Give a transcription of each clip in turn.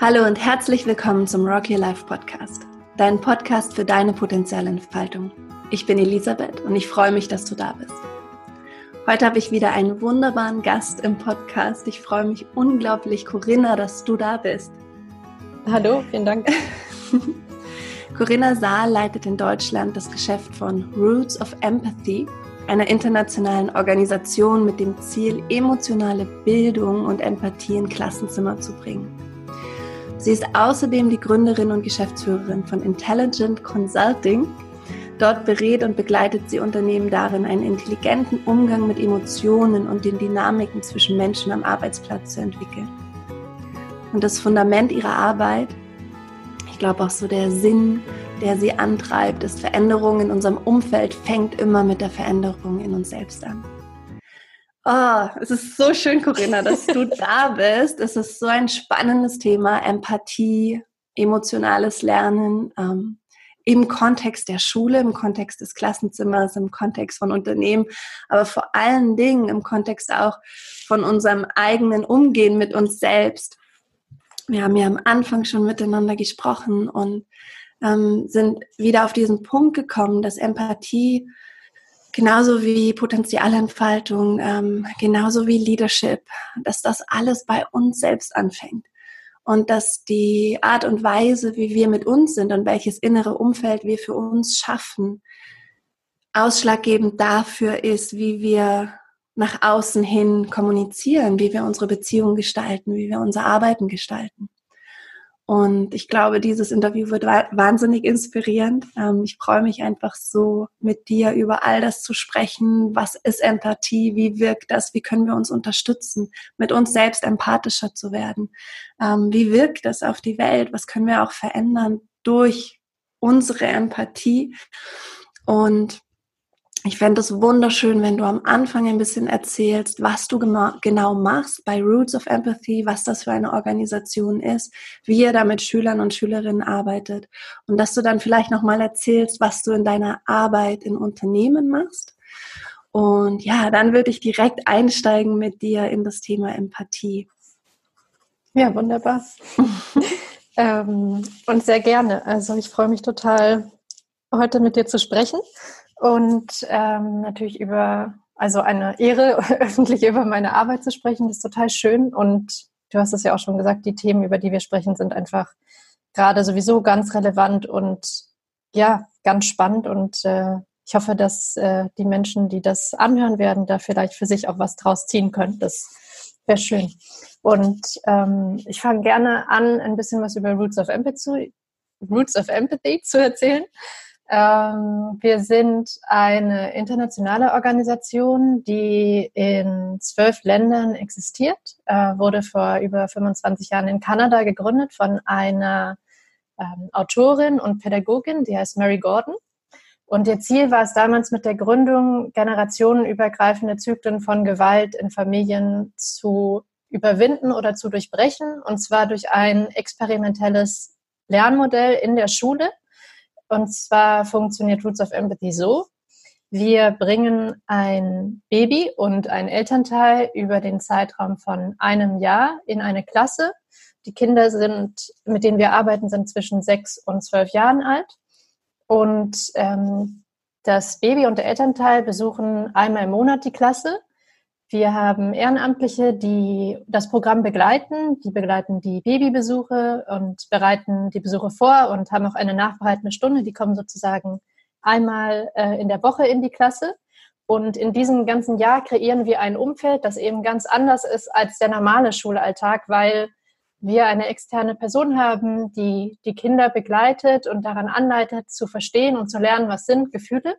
Hallo und herzlich willkommen zum Rock Your Life Podcast, dein Podcast für deine Potenzialentfaltung. Ich bin Elisabeth und ich freue mich, dass du da bist. Heute habe ich wieder einen wunderbaren Gast im Podcast. Ich freue mich unglaublich, Corinna, dass du da bist. Hallo, vielen Dank. Corinna Saal leitet in Deutschland das Geschäft von Roots of Empathy, einer internationalen Organisation mit dem Ziel, emotionale Bildung und Empathie in Klassenzimmer zu bringen. Sie ist außerdem die Gründerin und Geschäftsführerin von Intelligent Consulting. Dort berät und begleitet sie Unternehmen darin, einen intelligenten Umgang mit Emotionen und den Dynamiken zwischen Menschen am Arbeitsplatz zu entwickeln. Und das Fundament ihrer Arbeit, ich glaube auch so der Sinn, der sie antreibt, ist Veränderung in unserem Umfeld, fängt immer mit der Veränderung in uns selbst an. Oh, es ist so schön, Corinna, dass du da bist. Es ist so ein spannendes Thema, Empathie, emotionales Lernen ähm, im Kontext der Schule, im Kontext des Klassenzimmers, im Kontext von Unternehmen, aber vor allen Dingen im Kontext auch von unserem eigenen Umgehen mit uns selbst. Wir haben ja am Anfang schon miteinander gesprochen und ähm, sind wieder auf diesen Punkt gekommen, dass Empathie genauso wie Potenzialentfaltung, ähm, genauso wie Leadership, dass das alles bei uns selbst anfängt. Und dass die Art und Weise, wie wir mit uns sind und welches innere Umfeld wir für uns schaffen, ausschlaggebend dafür ist, wie wir nach außen hin kommunizieren, wie wir unsere Beziehungen gestalten, wie wir unser Arbeiten gestalten. Und ich glaube, dieses Interview wird wahnsinnig inspirierend. Ähm, ich freue mich einfach so, mit dir über all das zu sprechen. Was ist Empathie? Wie wirkt das? Wie können wir uns unterstützen, mit uns selbst empathischer zu werden? Ähm, wie wirkt das auf die Welt? Was können wir auch verändern durch unsere Empathie? Und ich fände es wunderschön, wenn du am Anfang ein bisschen erzählst, was du genau machst bei Roots of Empathy, was das für eine Organisation ist, wie ihr da mit Schülern und Schülerinnen arbeitet und dass du dann vielleicht nochmal erzählst, was du in deiner Arbeit in Unternehmen machst. Und ja, dann würde ich direkt einsteigen mit dir in das Thema Empathie. Ja, wunderbar. ähm, und sehr gerne. Also ich freue mich total, heute mit dir zu sprechen und ähm, natürlich über, also eine Ehre, öffentlich über meine Arbeit zu sprechen, ist total schön. Und du hast es ja auch schon gesagt, die Themen, über die wir sprechen, sind einfach gerade sowieso ganz relevant und ja, ganz spannend. Und äh, ich hoffe, dass äh, die Menschen, die das anhören werden, da vielleicht für sich auch was draus ziehen können. Das wäre schön. Und ähm, ich fange gerne an, ein bisschen was über Roots of Empathy, Roots of Empathy zu erzählen. Ähm, wir sind eine internationale Organisation, die in zwölf Ländern existiert, äh, wurde vor über 25 Jahren in Kanada gegründet von einer ähm, Autorin und Pädagogin, die heißt Mary Gordon. Und ihr Ziel war es damals mit der Gründung, generationenübergreifende Zyklen von Gewalt in Familien zu überwinden oder zu durchbrechen, und zwar durch ein experimentelles Lernmodell in der Schule, und zwar funktioniert Roots of Empathy so. Wir bringen ein Baby und ein Elternteil über den Zeitraum von einem Jahr in eine Klasse. Die Kinder sind, mit denen wir arbeiten, sind zwischen sechs und zwölf Jahren alt. Und ähm, das Baby und der Elternteil besuchen einmal im Monat die Klasse wir haben Ehrenamtliche, die das Programm begleiten. Die begleiten die Babybesuche und bereiten die Besuche vor und haben auch eine nachbereitende Stunde. Die kommen sozusagen einmal äh, in der Woche in die Klasse. Und in diesem ganzen Jahr kreieren wir ein Umfeld, das eben ganz anders ist als der normale Schulalltag, weil wir eine externe Person haben, die die Kinder begleitet und daran anleitet, zu verstehen und zu lernen, was sind Gefühle.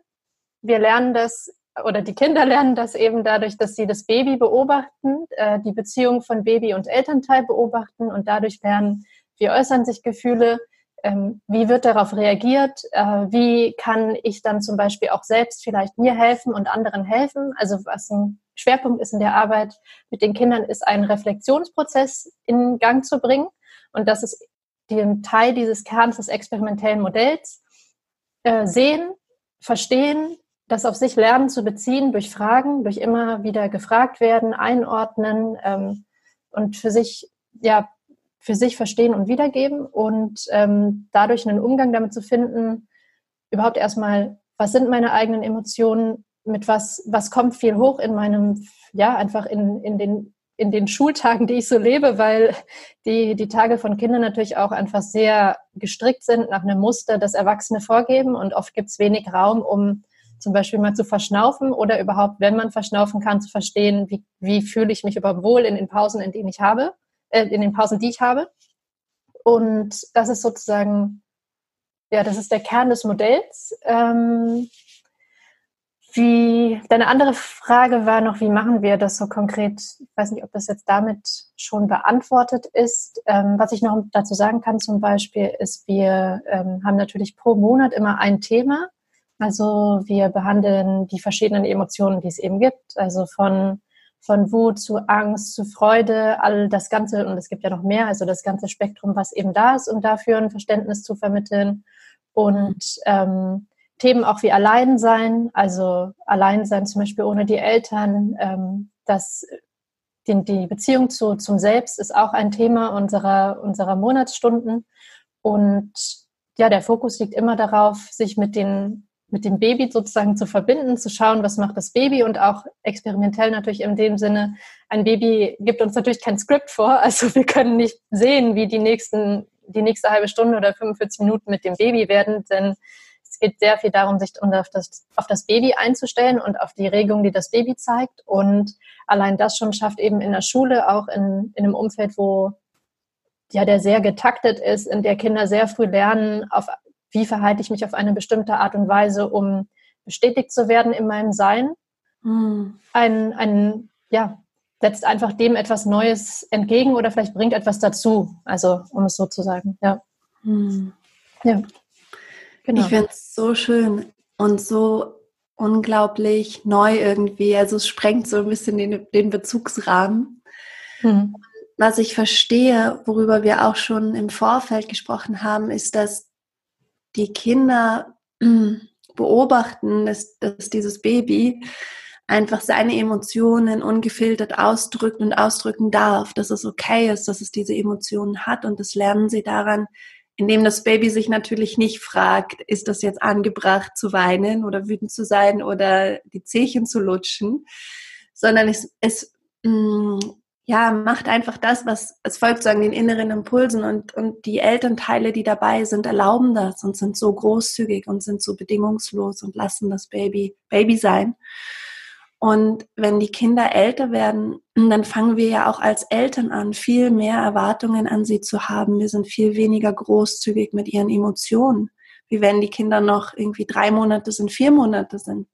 Wir lernen das oder die Kinder lernen das eben dadurch, dass sie das Baby beobachten, äh, die Beziehung von Baby und Elternteil beobachten und dadurch lernen, wie äußern sich Gefühle, ähm, wie wird darauf reagiert, äh, wie kann ich dann zum Beispiel auch selbst vielleicht mir helfen und anderen helfen. Also was ein Schwerpunkt ist in der Arbeit mit den Kindern, ist einen Reflexionsprozess in Gang zu bringen. Und das ist den Teil dieses Kerns des experimentellen Modells. Äh, sehen, verstehen, das auf sich lernen zu beziehen durch Fragen, durch immer wieder gefragt werden, einordnen ähm, und für sich ja für sich verstehen und wiedergeben und ähm, dadurch einen Umgang damit zu finden, überhaupt erstmal, was sind meine eigenen Emotionen, mit was, was kommt viel hoch in meinem, ja, einfach in, in den in den Schultagen, die ich so lebe, weil die, die Tage von Kindern natürlich auch einfach sehr gestrickt sind nach einem Muster, das Erwachsene vorgeben. Und oft gibt es wenig Raum, um zum Beispiel mal zu verschnaufen oder überhaupt, wenn man verschnaufen kann, zu verstehen, wie, wie fühle ich mich überhaupt wohl in den Pausen, in denen ich habe, äh, in den Pausen, die ich habe. Und das ist sozusagen, ja, das ist der Kern des Modells. Ähm, wie, deine andere Frage war noch, wie machen wir das so konkret? Ich weiß nicht, ob das jetzt damit schon beantwortet ist. Ähm, was ich noch dazu sagen kann zum Beispiel, ist, wir ähm, haben natürlich pro Monat immer ein Thema. Also wir behandeln die verschiedenen Emotionen, die es eben gibt. Also von, von Wut zu Angst zu Freude, all das Ganze, und es gibt ja noch mehr, also das ganze Spektrum, was eben da ist, um dafür ein Verständnis zu vermitteln. Und ähm, Themen auch wie Alleinsein, also Alleinsein zum Beispiel ohne die Eltern, ähm, das, die, die Beziehung zu, zum Selbst ist auch ein Thema unserer, unserer Monatsstunden. Und ja, der Fokus liegt immer darauf, sich mit, den, mit dem Baby sozusagen zu verbinden, zu schauen, was macht das Baby und auch experimentell natürlich in dem Sinne, ein Baby gibt uns natürlich kein Skript vor, also wir können nicht sehen, wie die nächsten, die nächste halbe Stunde oder 45 Minuten mit dem Baby werden, denn es geht sehr viel darum, sich auf das, auf das Baby einzustellen und auf die Regung, die das Baby zeigt. Und allein das schon schafft eben in der Schule, auch in, in einem Umfeld, wo ja der sehr getaktet ist, in der Kinder sehr früh lernen, auf wie verhalte ich mich auf eine bestimmte Art und Weise, um bestätigt zu werden in meinem Sein. Hm. Ein, ein, ja, setzt einfach dem etwas Neues entgegen oder vielleicht bringt etwas dazu. Also, um es so zu sagen, ja. Hm. Ja. Genau. Ich finde es so schön und so unglaublich neu irgendwie. Also es sprengt so ein bisschen den, den Bezugsrahmen. Hm. Was ich verstehe, worüber wir auch schon im Vorfeld gesprochen haben, ist, dass die Kinder beobachten, dass, dass dieses Baby einfach seine Emotionen ungefiltert ausdrückt und ausdrücken darf, dass es okay ist, dass es diese Emotionen hat und das lernen sie daran, indem das Baby sich natürlich nicht fragt, ist das jetzt angebracht zu weinen oder wütend zu sein oder die Zehchen zu lutschen, sondern es, es mh, mm, ja, macht einfach das, was es folgt sagen, den inneren Impulsen und, und die Elternteile, die dabei sind, erlauben das und sind so großzügig und sind so bedingungslos und lassen das Baby Baby sein. Und wenn die Kinder älter werden, dann fangen wir ja auch als Eltern an, viel mehr Erwartungen an sie zu haben. Wir sind viel weniger großzügig mit ihren Emotionen, wie wenn die Kinder noch irgendwie drei Monate sind, vier Monate sind.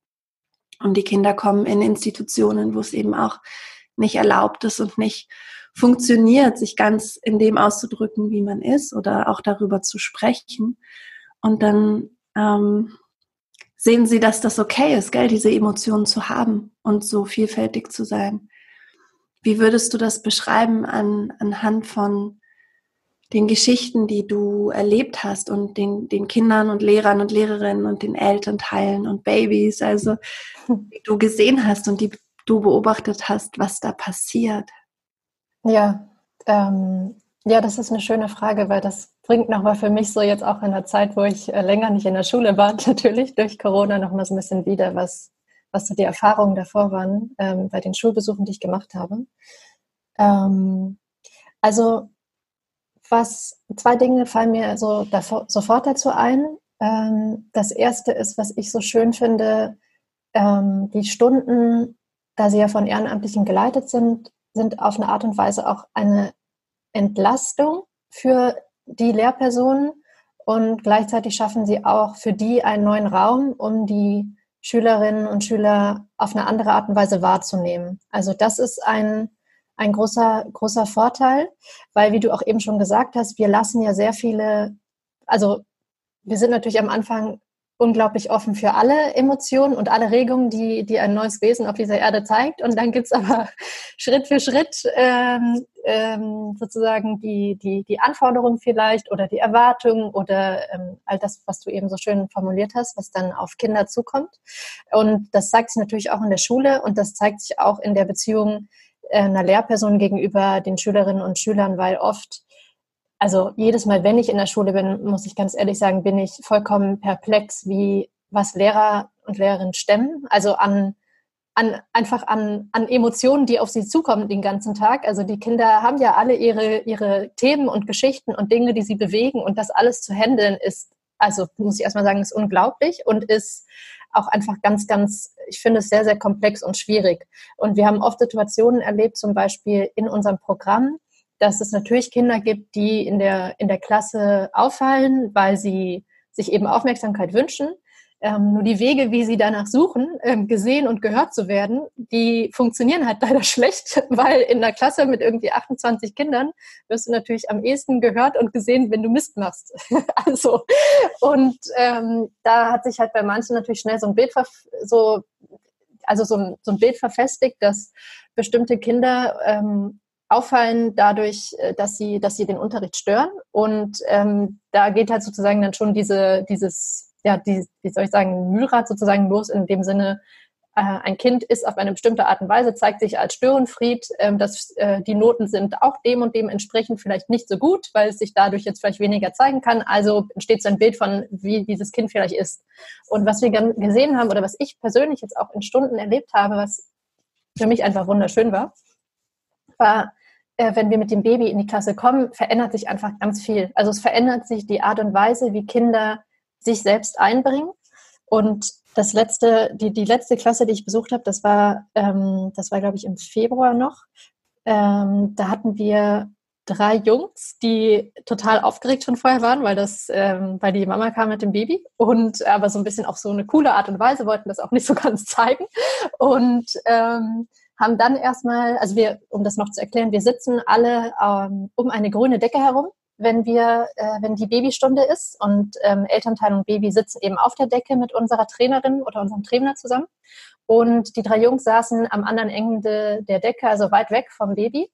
Und die Kinder kommen in Institutionen, wo es eben auch nicht erlaubt ist und nicht funktioniert, sich ganz in dem auszudrücken, wie man ist oder auch darüber zu sprechen. Und dann ähm, sehen sie, dass das okay ist, gell, diese Emotionen zu haben und so vielfältig zu sein. Wie würdest du das beschreiben an, anhand von den Geschichten, die du erlebt hast und den, den Kindern und Lehrern und Lehrerinnen und den Elternteilen und Babys, also die du gesehen hast und die du beobachtet hast, was da passiert? Ja, ähm, ja, das ist eine schöne Frage, weil das bringt nochmal für mich so jetzt auch in der Zeit, wo ich äh, länger nicht in der Schule war, natürlich durch Corona nochmal so ein bisschen wieder, was, was so die Erfahrungen davor waren ähm, bei den Schulbesuchen, die ich gemacht habe. Ähm, also was zwei Dinge fallen mir so davor, sofort dazu ein. Ähm, das erste ist, was ich so schön finde, ähm, die Stunden, da sie ja von Ehrenamtlichen geleitet sind, sind auf eine Art und Weise auch eine Entlastung für die Lehrpersonen und gleichzeitig schaffen sie auch für die einen neuen Raum, um die Schülerinnen und Schüler auf eine andere Art und Weise wahrzunehmen. Also das ist ein, ein großer, großer Vorteil, weil wie du auch eben schon gesagt hast, wir lassen ja sehr viele, also wir sind natürlich am Anfang unglaublich offen für alle Emotionen und alle Regungen, die, die ein neues Wesen auf dieser Erde zeigt. Und dann gibt's aber Schritt für Schritt ähm, ähm, sozusagen die, die, die Anforderungen vielleicht oder die Erwartungen oder ähm, all das, was du eben so schön formuliert hast, was dann auf Kinder zukommt. Und das zeigt sich natürlich auch in der Schule und das zeigt sich auch in der Beziehung äh, einer Lehrperson gegenüber den Schülerinnen und Schülern, weil oft also jedes Mal, wenn ich in der Schule bin, muss ich ganz ehrlich sagen, bin ich vollkommen perplex, wie was Lehrer und Lehrerinnen stemmen. Also an, an einfach an, an Emotionen, die auf sie zukommen den ganzen Tag. Also die Kinder haben ja alle ihre, ihre Themen und Geschichten und Dinge, die sie bewegen. Und das alles zu handeln ist, also muss ich erstmal sagen, ist unglaublich und ist auch einfach ganz, ganz, ich finde es sehr, sehr komplex und schwierig. Und wir haben oft Situationen erlebt, zum Beispiel in unserem Programm, dass es natürlich Kinder gibt, die in der, in der Klasse auffallen, weil sie sich eben Aufmerksamkeit wünschen. Ähm, nur die Wege, wie sie danach suchen, ähm, gesehen und gehört zu werden, die funktionieren halt leider schlecht, weil in der Klasse mit irgendwie 28 Kindern wirst du natürlich am ehesten gehört und gesehen, wenn du Mist machst. also, und ähm, da hat sich halt bei manchen natürlich schnell so ein Bild, so, also so ein, so ein Bild verfestigt, dass bestimmte Kinder ähm, auffallen dadurch, äh, dass sie, dass sie den Unterricht stören. Und ähm, da geht halt sozusagen dann schon diese, dieses, ja, die, wie soll ich sagen, Mühlrad sozusagen los in dem Sinne, äh, ein Kind ist auf eine bestimmte Art und Weise, zeigt sich als Störenfried, ähm, dass äh, die Noten sind auch dem und dem entsprechend vielleicht nicht so gut, weil es sich dadurch jetzt vielleicht weniger zeigen kann. Also entsteht so ein Bild von, wie dieses Kind vielleicht ist. Und was wir gesehen haben oder was ich persönlich jetzt auch in Stunden erlebt habe, was für mich einfach wunderschön war, war, äh, wenn wir mit dem Baby in die Klasse kommen, verändert sich einfach ganz viel. Also es verändert sich die Art und Weise, wie Kinder sich selbst einbringen. Und das letzte, die, die letzte Klasse, die ich besucht habe, das war, ähm, das war, glaube ich, im Februar noch. Ähm, da hatten wir drei Jungs, die total aufgeregt schon vorher waren, weil das, ähm, weil die Mama kam mit dem Baby und aber so ein bisschen auf so eine coole Art und Weise wollten das auch nicht so ganz zeigen. Und ähm, haben dann erstmal, also wir, um das noch zu erklären, wir sitzen alle ähm, um eine grüne Decke herum, wenn wir, äh, wenn die Babystunde ist und ähm, Elternteil und Baby sitzen eben auf der Decke mit unserer Trainerin oder unserem Trainer zusammen. Und die drei Jungs saßen am anderen Ende der Decke, also weit weg vom Baby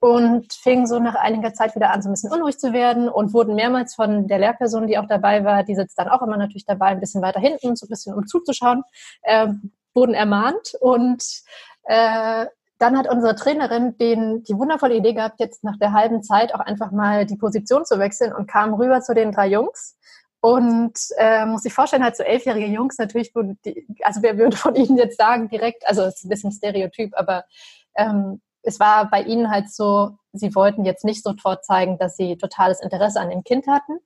und fingen so nach einiger Zeit wieder an, so ein bisschen unruhig zu werden und wurden mehrmals von der Lehrperson, die auch dabei war, die sitzt dann auch immer natürlich dabei, ein bisschen weiter hinten, so ein bisschen um zuzuschauen, äh, wurden ermahnt und äh, dann hat unsere Trainerin den, die wundervolle Idee gehabt, jetzt nach der halben Zeit auch einfach mal die Position zu wechseln und kam rüber zu den drei Jungs. Und äh, muss sich vorstellen, halt so elfjährige Jungs natürlich, die, also wer würde von ihnen jetzt sagen direkt, also es ist ein bisschen Stereotyp, aber ähm, es war bei ihnen halt so, sie wollten jetzt nicht sofort zeigen, dass sie totales Interesse an dem Kind hatten.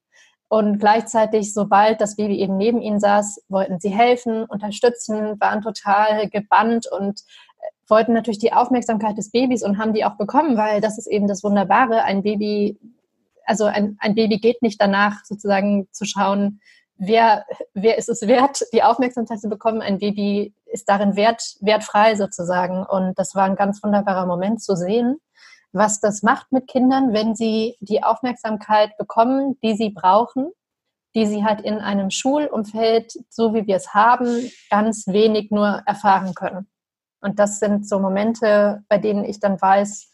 Und gleichzeitig, sobald das Baby eben neben ihnen saß, wollten sie helfen, unterstützen, waren total gebannt und wollten natürlich die Aufmerksamkeit des Babys und haben die auch bekommen, weil das ist eben das Wunderbare. Ein Baby, also ein, ein Baby geht nicht danach sozusagen zu schauen, wer, wer ist es wert, die Aufmerksamkeit zu bekommen. Ein Baby ist darin wert, wertfrei sozusagen. Und das war ein ganz wunderbarer Moment zu sehen, was das macht mit Kindern, wenn sie die Aufmerksamkeit bekommen, die sie brauchen, die sie halt in einem Schulumfeld, so wie wir es haben, ganz wenig nur erfahren können. Und das sind so Momente, bei denen ich dann weiß,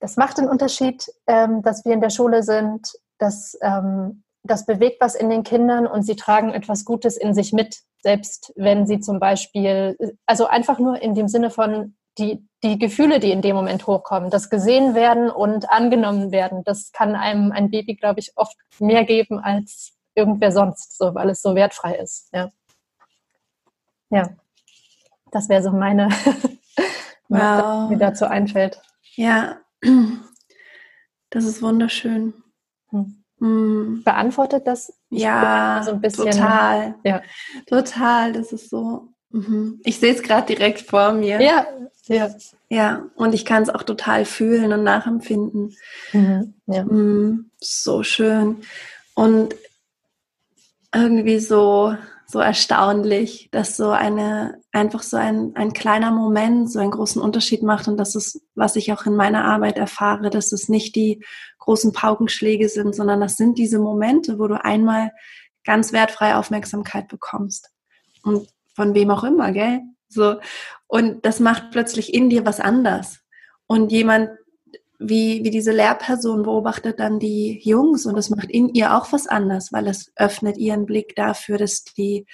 das macht einen Unterschied, ähm, dass wir in der Schule sind, dass ähm, das bewegt was in den Kindern und sie tragen etwas Gutes in sich mit, selbst wenn sie zum Beispiel, also einfach nur in dem Sinne von die, die Gefühle, die in dem Moment hochkommen, das gesehen werden und angenommen werden, das kann einem ein Baby, glaube ich, oft mehr geben als irgendwer sonst, so, weil es so wertfrei ist. Ja. Ja. Das wäre so meine, wow. mir dazu einfällt. Ja, das ist wunderschön. Hm. hm. Beantwortet das? ja, so ein bisschen. Total. Ja. Total. Das ist so. Mhm. Ich sehe es gerade direkt vor mir. Ja, ja. Ja, und ich kann es auch total fühlen und nachempfinden. Mhm. Ja. Mhm. So schön. Und irgendwie so so erstaunlich, dass so eine, einfach so ein, ein kleiner Moment so einen großen Unterschied macht und das ist, was ich auch in meiner Arbeit erfahre, dass es nicht die großen Paukenschläge sind, sondern das sind diese Momente, wo du einmal ganz wertfreie Aufmerksamkeit bekommst. Und von wem auch immer, gell? So. Und das macht plötzlich in dir was anders. Und jemand, wie, wie diese Lehrperson beobachtet dann die Jungs und das macht in ihr auch was anders, weil es öffnet ihren Blick dafür, dass die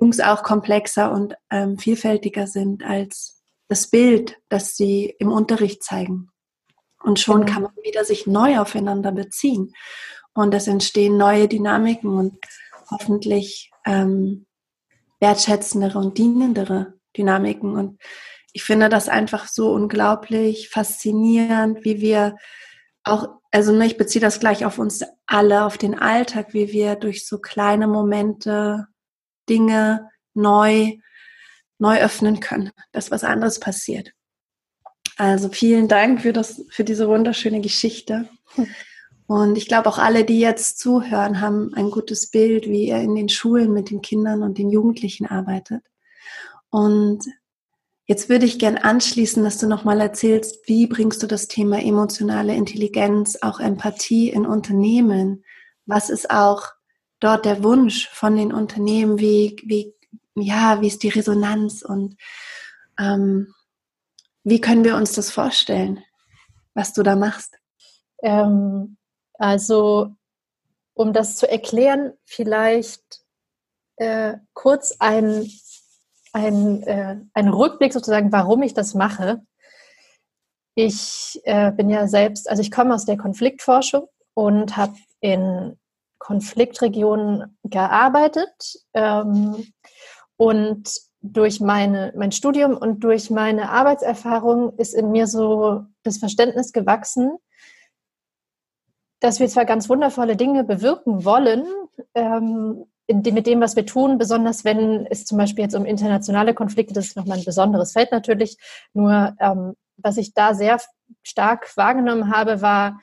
Jungs auch komplexer und ähm, vielfältiger sind als das Bild, das sie im Unterricht zeigen. Und schon genau. kann man wieder sich neu aufeinander beziehen. Und es entstehen neue Dynamiken und hoffentlich ähm, wertschätzendere und dienendere Dynamiken. Und ich finde das einfach so unglaublich faszinierend, wie wir auch, also ne, ich beziehe das gleich auf uns alle, auf den Alltag, wie wir durch so kleine Momente Dinge neu, neu öffnen können, dass was anderes passiert. Also vielen Dank für das, für diese wunderschöne Geschichte. Und ich glaube auch alle, die jetzt zuhören, haben ein gutes Bild, wie ihr in den Schulen mit den Kindern und den Jugendlichen arbeitet. Und Jetzt würde ich gern anschließen, dass du nochmal erzählst, wie bringst du das Thema emotionale Intelligenz, auch Empathie in Unternehmen? Was ist auch dort der Wunsch von den Unternehmen? Wie, wie, ja, wie ist die Resonanz und ähm, wie können wir uns das vorstellen, was du da machst? Ähm, also, um das zu erklären, vielleicht äh, kurz ein ein, äh, ein Rückblick sozusagen, warum ich das mache. Ich äh, bin ja selbst, also ich komme aus der Konfliktforschung und habe in Konfliktregionen gearbeitet ähm, und durch meine, mein Studium und durch meine Arbeitserfahrung ist in mir so das Verständnis gewachsen, dass wir zwar ganz wundervolle Dinge bewirken wollen, ähm, mit dem, was wir tun, besonders wenn es zum Beispiel jetzt um internationale Konflikte, das ist nochmal ein besonderes Feld natürlich, nur ähm, was ich da sehr stark wahrgenommen habe, war,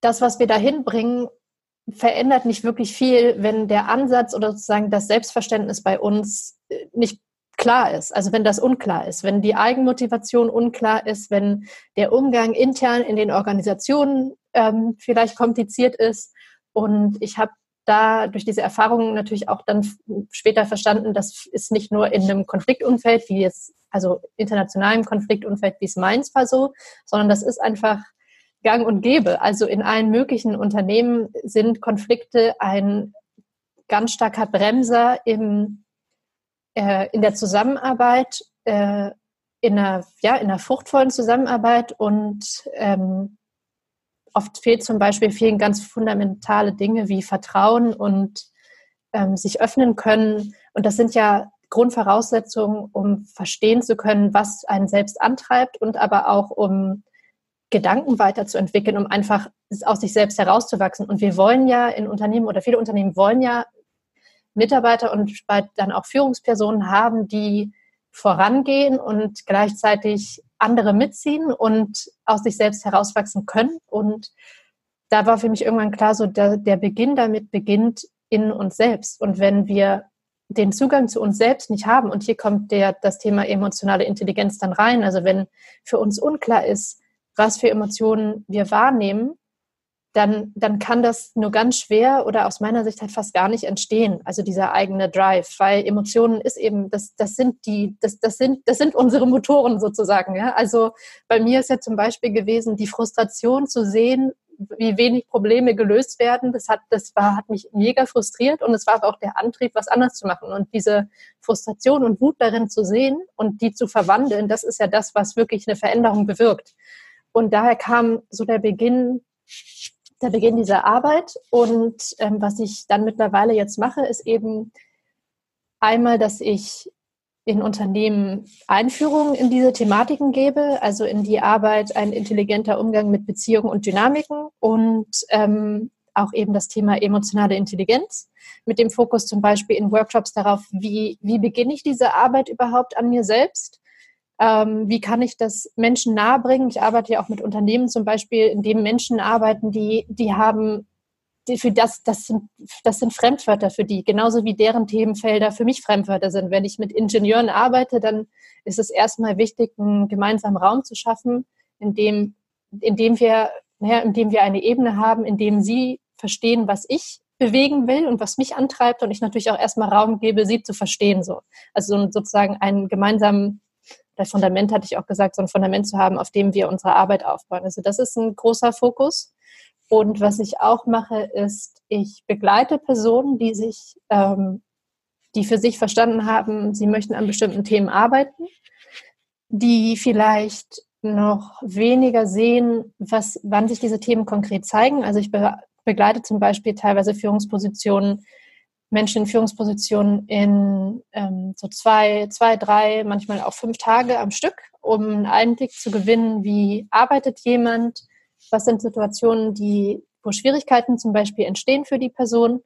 das, was wir da hinbringen, verändert nicht wirklich viel, wenn der Ansatz oder sozusagen das Selbstverständnis bei uns äh, nicht klar ist, also wenn das unklar ist, wenn die Eigenmotivation unklar ist, wenn der Umgang intern in den Organisationen ähm, vielleicht kompliziert ist. Und ich habe da durch diese Erfahrungen natürlich auch dann später verstanden, das ist nicht nur in einem Konfliktumfeld, wie jetzt, also internationalem Konfliktumfeld, wie es meins war so, sondern das ist einfach gang und gäbe. Also in allen möglichen Unternehmen sind Konflikte ein ganz starker Bremser im, äh, in der Zusammenarbeit, äh, in einer, ja, in einer fruchtvollen Zusammenarbeit und ähm, oft fehlt zum Beispiel vielen ganz fundamentale Dinge wie Vertrauen und ähm, sich öffnen können. Und das sind ja Grundvoraussetzungen, um verstehen zu können, was einen selbst antreibt und aber auch um Gedanken weiterzuentwickeln, um einfach aus sich selbst herauszuwachsen. Und wir wollen ja in Unternehmen oder viele Unternehmen wollen ja Mitarbeiter und dann auch Führungspersonen haben, die vorangehen und gleichzeitig andere mitziehen und aus sich selbst herauswachsen können. Und da war für mich irgendwann klar, so der, der Beginn damit beginnt in uns selbst. Und wenn wir den Zugang zu uns selbst nicht haben, und hier kommt der, das Thema emotionale Intelligenz dann rein, also wenn für uns unklar ist, was für Emotionen wir wahrnehmen, dann, dann kann das nur ganz schwer oder aus meiner Sicht halt fast gar nicht entstehen. Also dieser eigene Drive, weil Emotionen ist eben, das, das sind die, das, das sind, das sind unsere Motoren sozusagen. Ja? Also bei mir ist ja zum Beispiel gewesen, die Frustration zu sehen, wie wenig Probleme gelöst werden. Das hat, das war, hat mich mega frustriert und es war auch der Antrieb, was anders zu machen. Und diese Frustration und Wut darin zu sehen und die zu verwandeln, das ist ja das, was wirklich eine Veränderung bewirkt. Und daher kam so der Beginn der Beginn dieser Arbeit. Und ähm, was ich dann mittlerweile jetzt mache, ist eben einmal, dass ich in Unternehmen Einführungen in diese Thematiken gebe, also in die Arbeit ein intelligenter Umgang mit Beziehungen und Dynamiken und ähm, auch eben das Thema emotionale Intelligenz mit dem Fokus zum Beispiel in Workshops darauf, wie, wie beginne ich diese Arbeit überhaupt an mir selbst ähm, wie kann ich das Menschen nahebringen? Ich arbeite ja auch mit Unternehmen zum Beispiel, in denen Menschen arbeiten, die, die haben, die für das, das sind, das sind Fremdwörter für die, genauso wie deren Themenfelder für mich Fremdwörter sind. Wenn ich mit Ingenieuren arbeite, dann ist es erstmal wichtig, einen gemeinsamen Raum zu schaffen, in dem, in dem wir, naja, in dem wir eine Ebene haben, in dem sie verstehen, was ich bewegen will und was mich antreibt und ich natürlich auch erstmal Raum gebe, sie zu verstehen, so. Also sozusagen einen gemeinsamen das Fundament hatte ich auch gesagt, so ein Fundament zu haben, auf dem wir unsere Arbeit aufbauen. Also das ist ein großer Fokus. Und was ich auch mache, ist, ich begleite Personen, die sich, ähm, die für sich verstanden haben, sie möchten an bestimmten Themen arbeiten, die vielleicht noch weniger sehen, was, wann sich diese Themen konkret zeigen. Also ich be begleite zum Beispiel teilweise Führungspositionen, Menschen in Führungspositionen in ähm, so zwei, zwei, drei, manchmal auch fünf Tage am Stück, um einen Einblick zu gewinnen, wie arbeitet jemand, was sind Situationen, die, wo Schwierigkeiten zum Beispiel entstehen für die Person,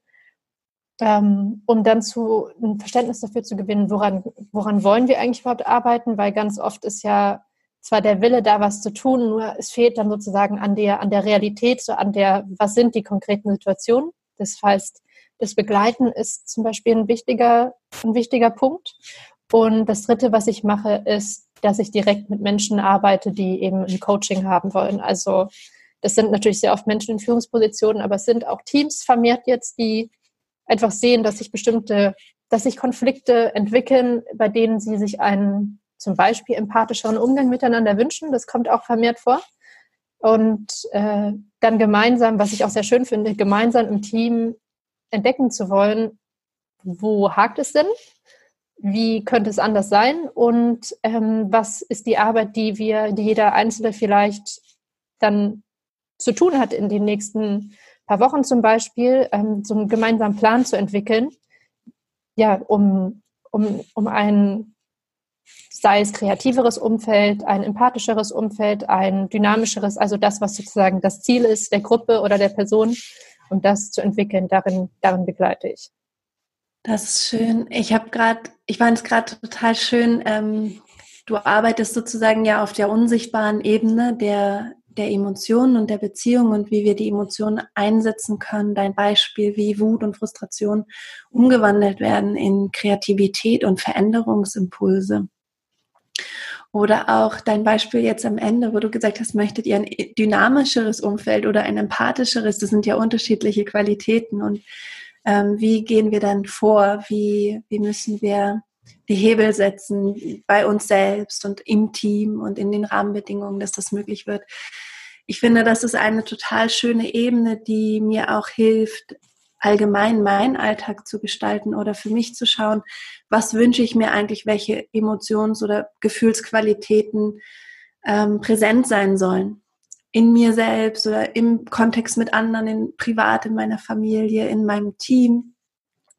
ähm, um dann zu ein Verständnis dafür zu gewinnen, woran, woran wollen wir eigentlich überhaupt arbeiten, weil ganz oft ist ja zwar der Wille da, was zu tun, nur es fehlt dann sozusagen an der, an der Realität, so an der, was sind die konkreten Situationen. Das heißt, das Begleiten ist zum Beispiel ein wichtiger, ein wichtiger Punkt. Und das dritte, was ich mache, ist, dass ich direkt mit Menschen arbeite, die eben ein Coaching haben wollen. Also das sind natürlich sehr oft Menschen in Führungspositionen, aber es sind auch Teams vermehrt jetzt, die einfach sehen, dass sich bestimmte, dass sich Konflikte entwickeln, bei denen sie sich einen zum Beispiel empathischeren Umgang miteinander wünschen. Das kommt auch vermehrt vor. Und äh, dann gemeinsam, was ich auch sehr schön finde, gemeinsam im Team entdecken zu wollen, wo hakt es denn? Wie könnte es anders sein? Und ähm, was ist die Arbeit, die wir, die jeder Einzelne vielleicht dann zu tun hat in den nächsten paar Wochen zum Beispiel, ähm, so einen gemeinsamen Plan zu entwickeln, ja, um, um, um ein sei es kreativeres Umfeld, ein empathischeres Umfeld, ein dynamischeres, also das, was sozusagen das Ziel ist der Gruppe oder der Person, um das zu entwickeln, darin, darin begleite ich. Das ist schön. Ich habe gerade, ich fand es gerade total schön. Ähm, du arbeitest sozusagen ja auf der unsichtbaren Ebene der, der Emotionen und der Beziehung und wie wir die Emotionen einsetzen können. Dein Beispiel, wie Wut und Frustration umgewandelt werden in Kreativität und Veränderungsimpulse. Oder auch dein Beispiel jetzt am Ende, wo du gesagt hast, möchtet ihr ein dynamischeres Umfeld oder ein empathischeres? Das sind ja unterschiedliche Qualitäten. Und ähm, wie gehen wir dann vor? Wie, wie müssen wir die Hebel setzen bei uns selbst und im Team und in den Rahmenbedingungen, dass das möglich wird? Ich finde, das ist eine total schöne Ebene, die mir auch hilft, allgemein meinen Alltag zu gestalten oder für mich zu schauen, was wünsche ich mir eigentlich, welche Emotions- oder Gefühlsqualitäten ähm, präsent sein sollen. In mir selbst oder im Kontext mit anderen, in privat, in meiner Familie, in meinem Team.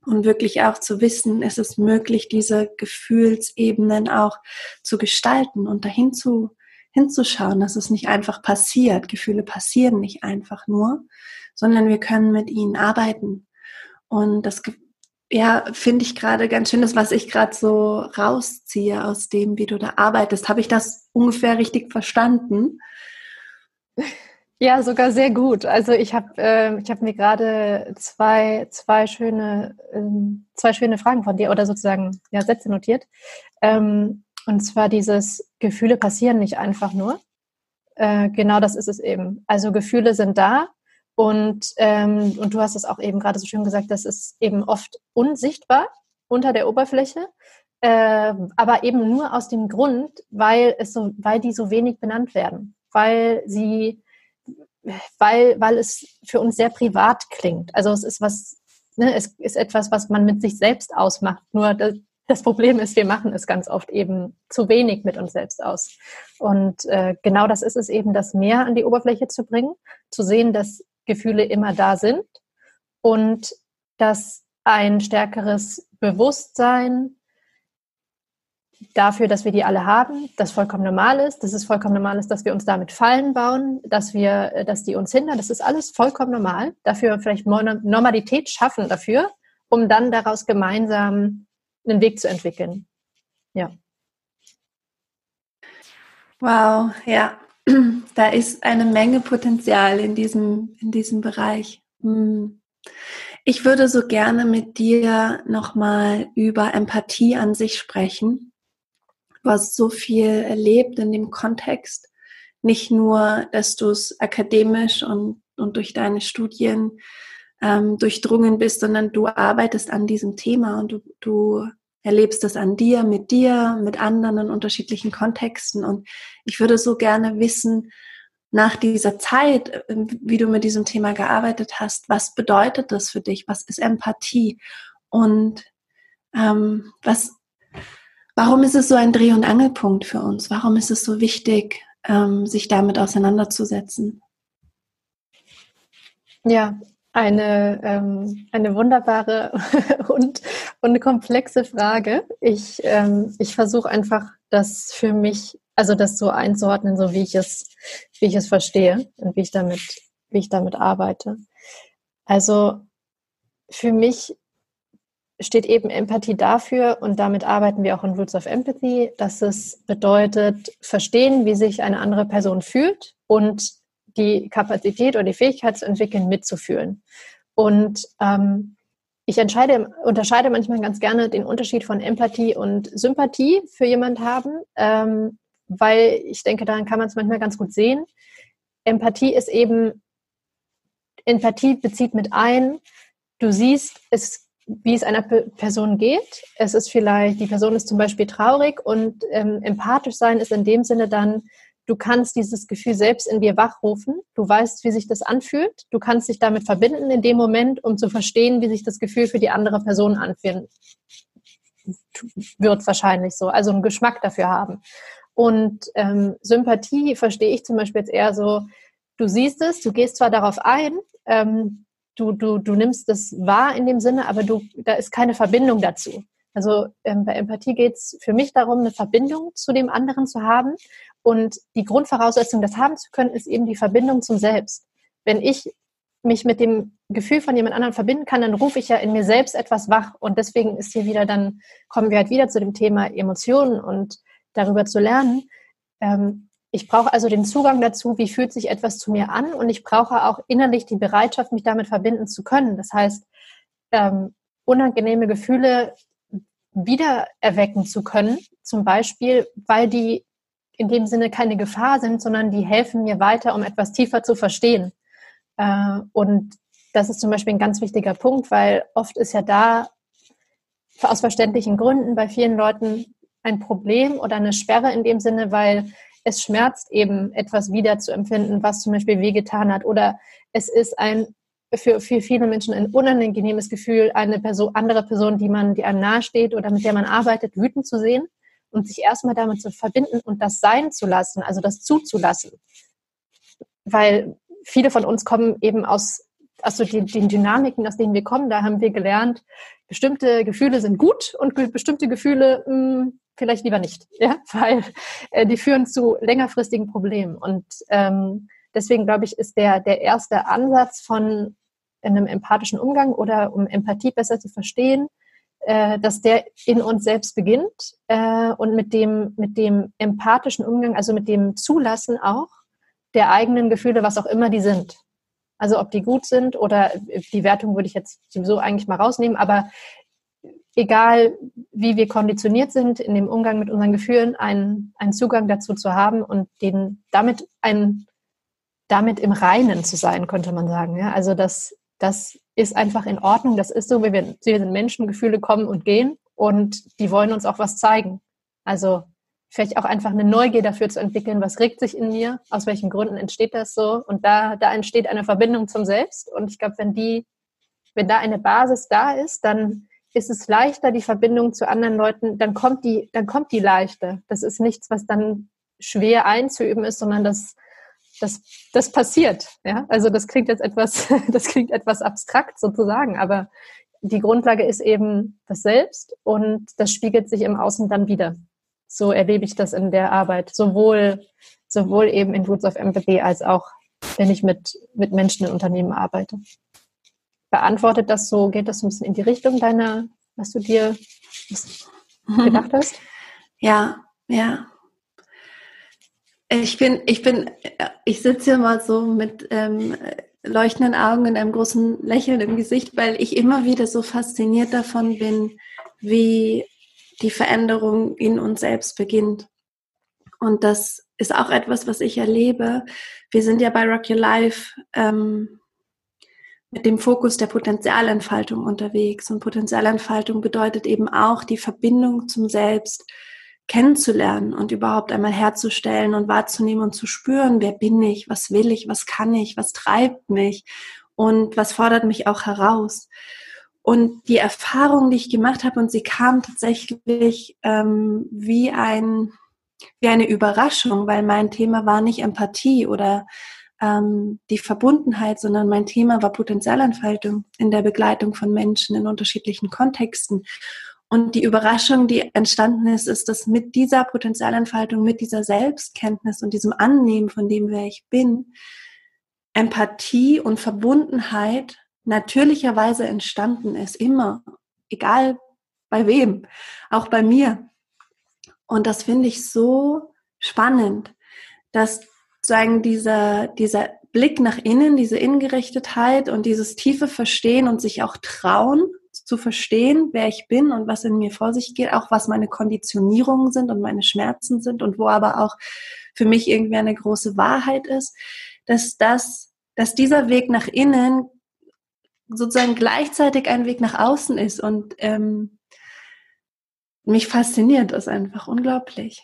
Und wirklich auch zu wissen, ist es möglich, diese Gefühlsebenen auch zu gestalten und dahin zu, hinzuschauen, dass es nicht einfach passiert. Gefühle passieren nicht einfach nur, sondern wir können mit ihnen arbeiten. Und das ja, finde ich gerade ganz schön, das, was ich gerade so rausziehe aus dem, wie du da arbeitest. Habe ich das ungefähr richtig verstanden? Ja, sogar sehr gut. Also ich habe äh, ich hab mir gerade zwei, zwei, schöne, ähm, zwei schöne Fragen von dir oder sozusagen ja, Sätze notiert. Ähm, und zwar dieses Gefühle passieren nicht einfach nur. Äh, genau das ist es eben. Also Gefühle sind da und, ähm, und du hast es auch eben gerade so schön gesagt, das ist eben oft unsichtbar unter der Oberfläche, äh, aber eben nur aus dem Grund, weil es so, weil die so wenig benannt werden, weil sie, weil, weil es für uns sehr privat klingt. Also es ist was, ne, es ist etwas, was man mit sich selbst ausmacht. Nur das, das Problem ist, wir machen es ganz oft eben zu wenig mit uns selbst aus. Und äh, genau das ist es eben, das mehr an die Oberfläche zu bringen, zu sehen, dass Gefühle immer da sind und dass ein stärkeres Bewusstsein dafür, dass wir die alle haben, das vollkommen normal ist, dass es vollkommen normal ist, dass wir uns damit Fallen bauen, dass wir, dass die uns hindern, das ist alles vollkommen normal. Dafür vielleicht Normalität schaffen dafür, um dann daraus gemeinsam einen Weg zu entwickeln. Ja. Wow, ja, da ist eine Menge Potenzial in diesem, in diesem Bereich. Hm. Ich würde so gerne mit dir nochmal über Empathie an sich sprechen. Du hast so viel erlebt in dem Kontext. Nicht nur, dass du es akademisch und, und durch deine Studien ähm, durchdrungen bist, sondern du arbeitest an diesem Thema und du, du erlebst das an dir, mit dir, mit anderen in unterschiedlichen Kontexten. Und ich würde so gerne wissen, nach dieser Zeit, äh, wie du mit diesem Thema gearbeitet hast, was bedeutet das für dich? Was ist Empathie? Und ähm, was, warum ist es so ein Dreh- und Angelpunkt für uns? Warum ist es so wichtig, ähm, sich damit auseinanderzusetzen. Ja, eine, ähm, eine wunderbare und, und komplexe Frage. Ich, ähm, ich versuche einfach, das für mich, also das so einzuordnen, so wie ich es, wie ich es verstehe und wie ich damit, wie ich damit arbeite. Also für mich steht eben Empathie dafür und damit arbeiten wir auch in Roots of Empathy, dass es bedeutet, verstehen, wie sich eine andere Person fühlt und die Kapazität oder die Fähigkeit zu entwickeln, mitzufühlen. Und ähm, ich unterscheide manchmal ganz gerne den Unterschied von Empathie und Sympathie für jemand haben, ähm, weil ich denke, daran kann man es manchmal ganz gut sehen. Empathie ist eben, Empathie bezieht mit ein, du siehst, es, wie es einer Person geht. Es ist vielleicht, die Person ist zum Beispiel traurig und ähm, empathisch sein ist in dem Sinne dann, Du kannst dieses Gefühl selbst in dir wachrufen. Du weißt, wie sich das anfühlt. Du kannst dich damit verbinden in dem Moment, um zu verstehen, wie sich das Gefühl für die andere Person anfühlt. Wird wahrscheinlich so. Also einen Geschmack dafür haben. Und ähm, Sympathie verstehe ich zum Beispiel jetzt eher so, du siehst es, du gehst zwar darauf ein, ähm, du, du, du nimmst es wahr in dem Sinne, aber du, da ist keine Verbindung dazu. Also ähm, bei Empathie geht es für mich darum, eine Verbindung zu dem anderen zu haben. Und die Grundvoraussetzung, das haben zu können, ist eben die Verbindung zum Selbst. Wenn ich mich mit dem Gefühl von jemand anderem verbinden kann, dann rufe ich ja in mir selbst etwas wach. Und deswegen ist hier wieder, dann kommen wir halt wieder zu dem Thema Emotionen und darüber zu lernen. Ähm, ich brauche also den Zugang dazu, wie fühlt sich etwas zu mir an und ich brauche auch innerlich die Bereitschaft, mich damit verbinden zu können. Das heißt, ähm, unangenehme Gefühle wieder erwecken zu können, zum Beispiel, weil die in dem Sinne keine Gefahr sind, sondern die helfen mir weiter, um etwas tiefer zu verstehen. Äh, und das ist zum Beispiel ein ganz wichtiger Punkt, weil oft ist ja da aus verständlichen Gründen bei vielen Leuten ein Problem oder eine Sperre in dem Sinne, weil es schmerzt eben etwas wieder zu empfinden, was zum Beispiel wehgetan hat oder es ist ein für, für viele Menschen ein unangenehmes Gefühl, eine Person, andere Person, die man, die einem nahesteht oder mit der man arbeitet, wütend zu sehen und sich erstmal damit zu verbinden und das sein zu lassen, also das zuzulassen. Weil viele von uns kommen eben aus, also den, den Dynamiken, aus denen wir kommen, da haben wir gelernt, bestimmte Gefühle sind gut und bestimmte Gefühle mh, hm, vielleicht lieber nicht, ja, weil äh, die führen zu längerfristigen Problemen. Und ähm, deswegen glaube ich, ist der, der erste Ansatz von einem empathischen Umgang oder um Empathie besser zu verstehen, äh, dass der in uns selbst beginnt äh, und mit dem, mit dem empathischen Umgang, also mit dem Zulassen auch der eigenen Gefühle, was auch immer die sind. Also ob die gut sind oder die Wertung würde ich jetzt sowieso eigentlich mal rausnehmen, aber egal wie wir konditioniert sind, in dem Umgang mit unseren Gefühlen einen, einen Zugang dazu zu haben und den damit ein damit im Reinen zu sein, könnte man sagen. Ja? Also das, das ist einfach in Ordnung, das ist so, wir, wir sind Menschen, Gefühle kommen und gehen und die wollen uns auch was zeigen. Also vielleicht auch einfach eine Neugier dafür zu entwickeln, was regt sich in mir, aus welchen Gründen entsteht das so und da, da entsteht eine Verbindung zum Selbst und ich glaube, wenn die, wenn da eine Basis da ist, dann ist es leichter, die Verbindung zu anderen Leuten, dann kommt die, dann kommt die leichter. Das ist nichts, was dann schwer einzuüben ist, sondern das, das, das passiert. Ja? Also das klingt jetzt etwas, das klingt etwas abstrakt sozusagen, aber die Grundlage ist eben das Selbst und das spiegelt sich im Außen dann wieder. So erlebe ich das in der Arbeit, sowohl, sowohl eben in Roots of Empathy als auch, wenn ich mit, mit Menschen in Unternehmen arbeite. Beantwortet das so, geht das ein bisschen in die Richtung deiner, was du dir gedacht hast? Ja, ja, ich bin, ich bin, ich sitze hier mal so mit ähm, leuchtenden Augen und einem großen Lächeln im Gesicht, weil ich immer wieder so fasziniert davon bin, wie die Veränderung in uns selbst beginnt. Und das ist auch etwas, was ich erlebe. Wir sind ja bei Rock Your Life ähm, mit dem Fokus der Potenzialentfaltung unterwegs. Und Potenzialentfaltung bedeutet eben auch die Verbindung zum Selbst, kennenzulernen und überhaupt einmal herzustellen und wahrzunehmen und zu spüren, wer bin ich, was will ich, was kann ich, was treibt mich und was fordert mich auch heraus. Und die Erfahrung, die ich gemacht habe, und sie kam tatsächlich ähm, wie ein, wie eine Überraschung, weil mein Thema war nicht Empathie oder ähm, die Verbundenheit, sondern mein Thema war Potenzialentfaltung in der Begleitung von Menschen in unterschiedlichen Kontexten. Und die Überraschung, die entstanden ist, ist, dass mit dieser Potenzialentfaltung, mit dieser Selbstkenntnis und diesem Annehmen von dem, wer ich bin, Empathie und Verbundenheit natürlicherweise entstanden ist, immer, egal bei wem, auch bei mir. Und das finde ich so spannend, dass sagen dieser, dieser Blick nach innen, diese Ingerichtetheit und dieses tiefe Verstehen und sich auch trauen zu verstehen, wer ich bin und was in mir vor sich geht, auch was meine Konditionierungen sind und meine Schmerzen sind und wo aber auch für mich irgendwie eine große Wahrheit ist, dass das, dass dieser Weg nach innen sozusagen gleichzeitig ein Weg nach außen ist und ähm, mich fasziniert das einfach unglaublich.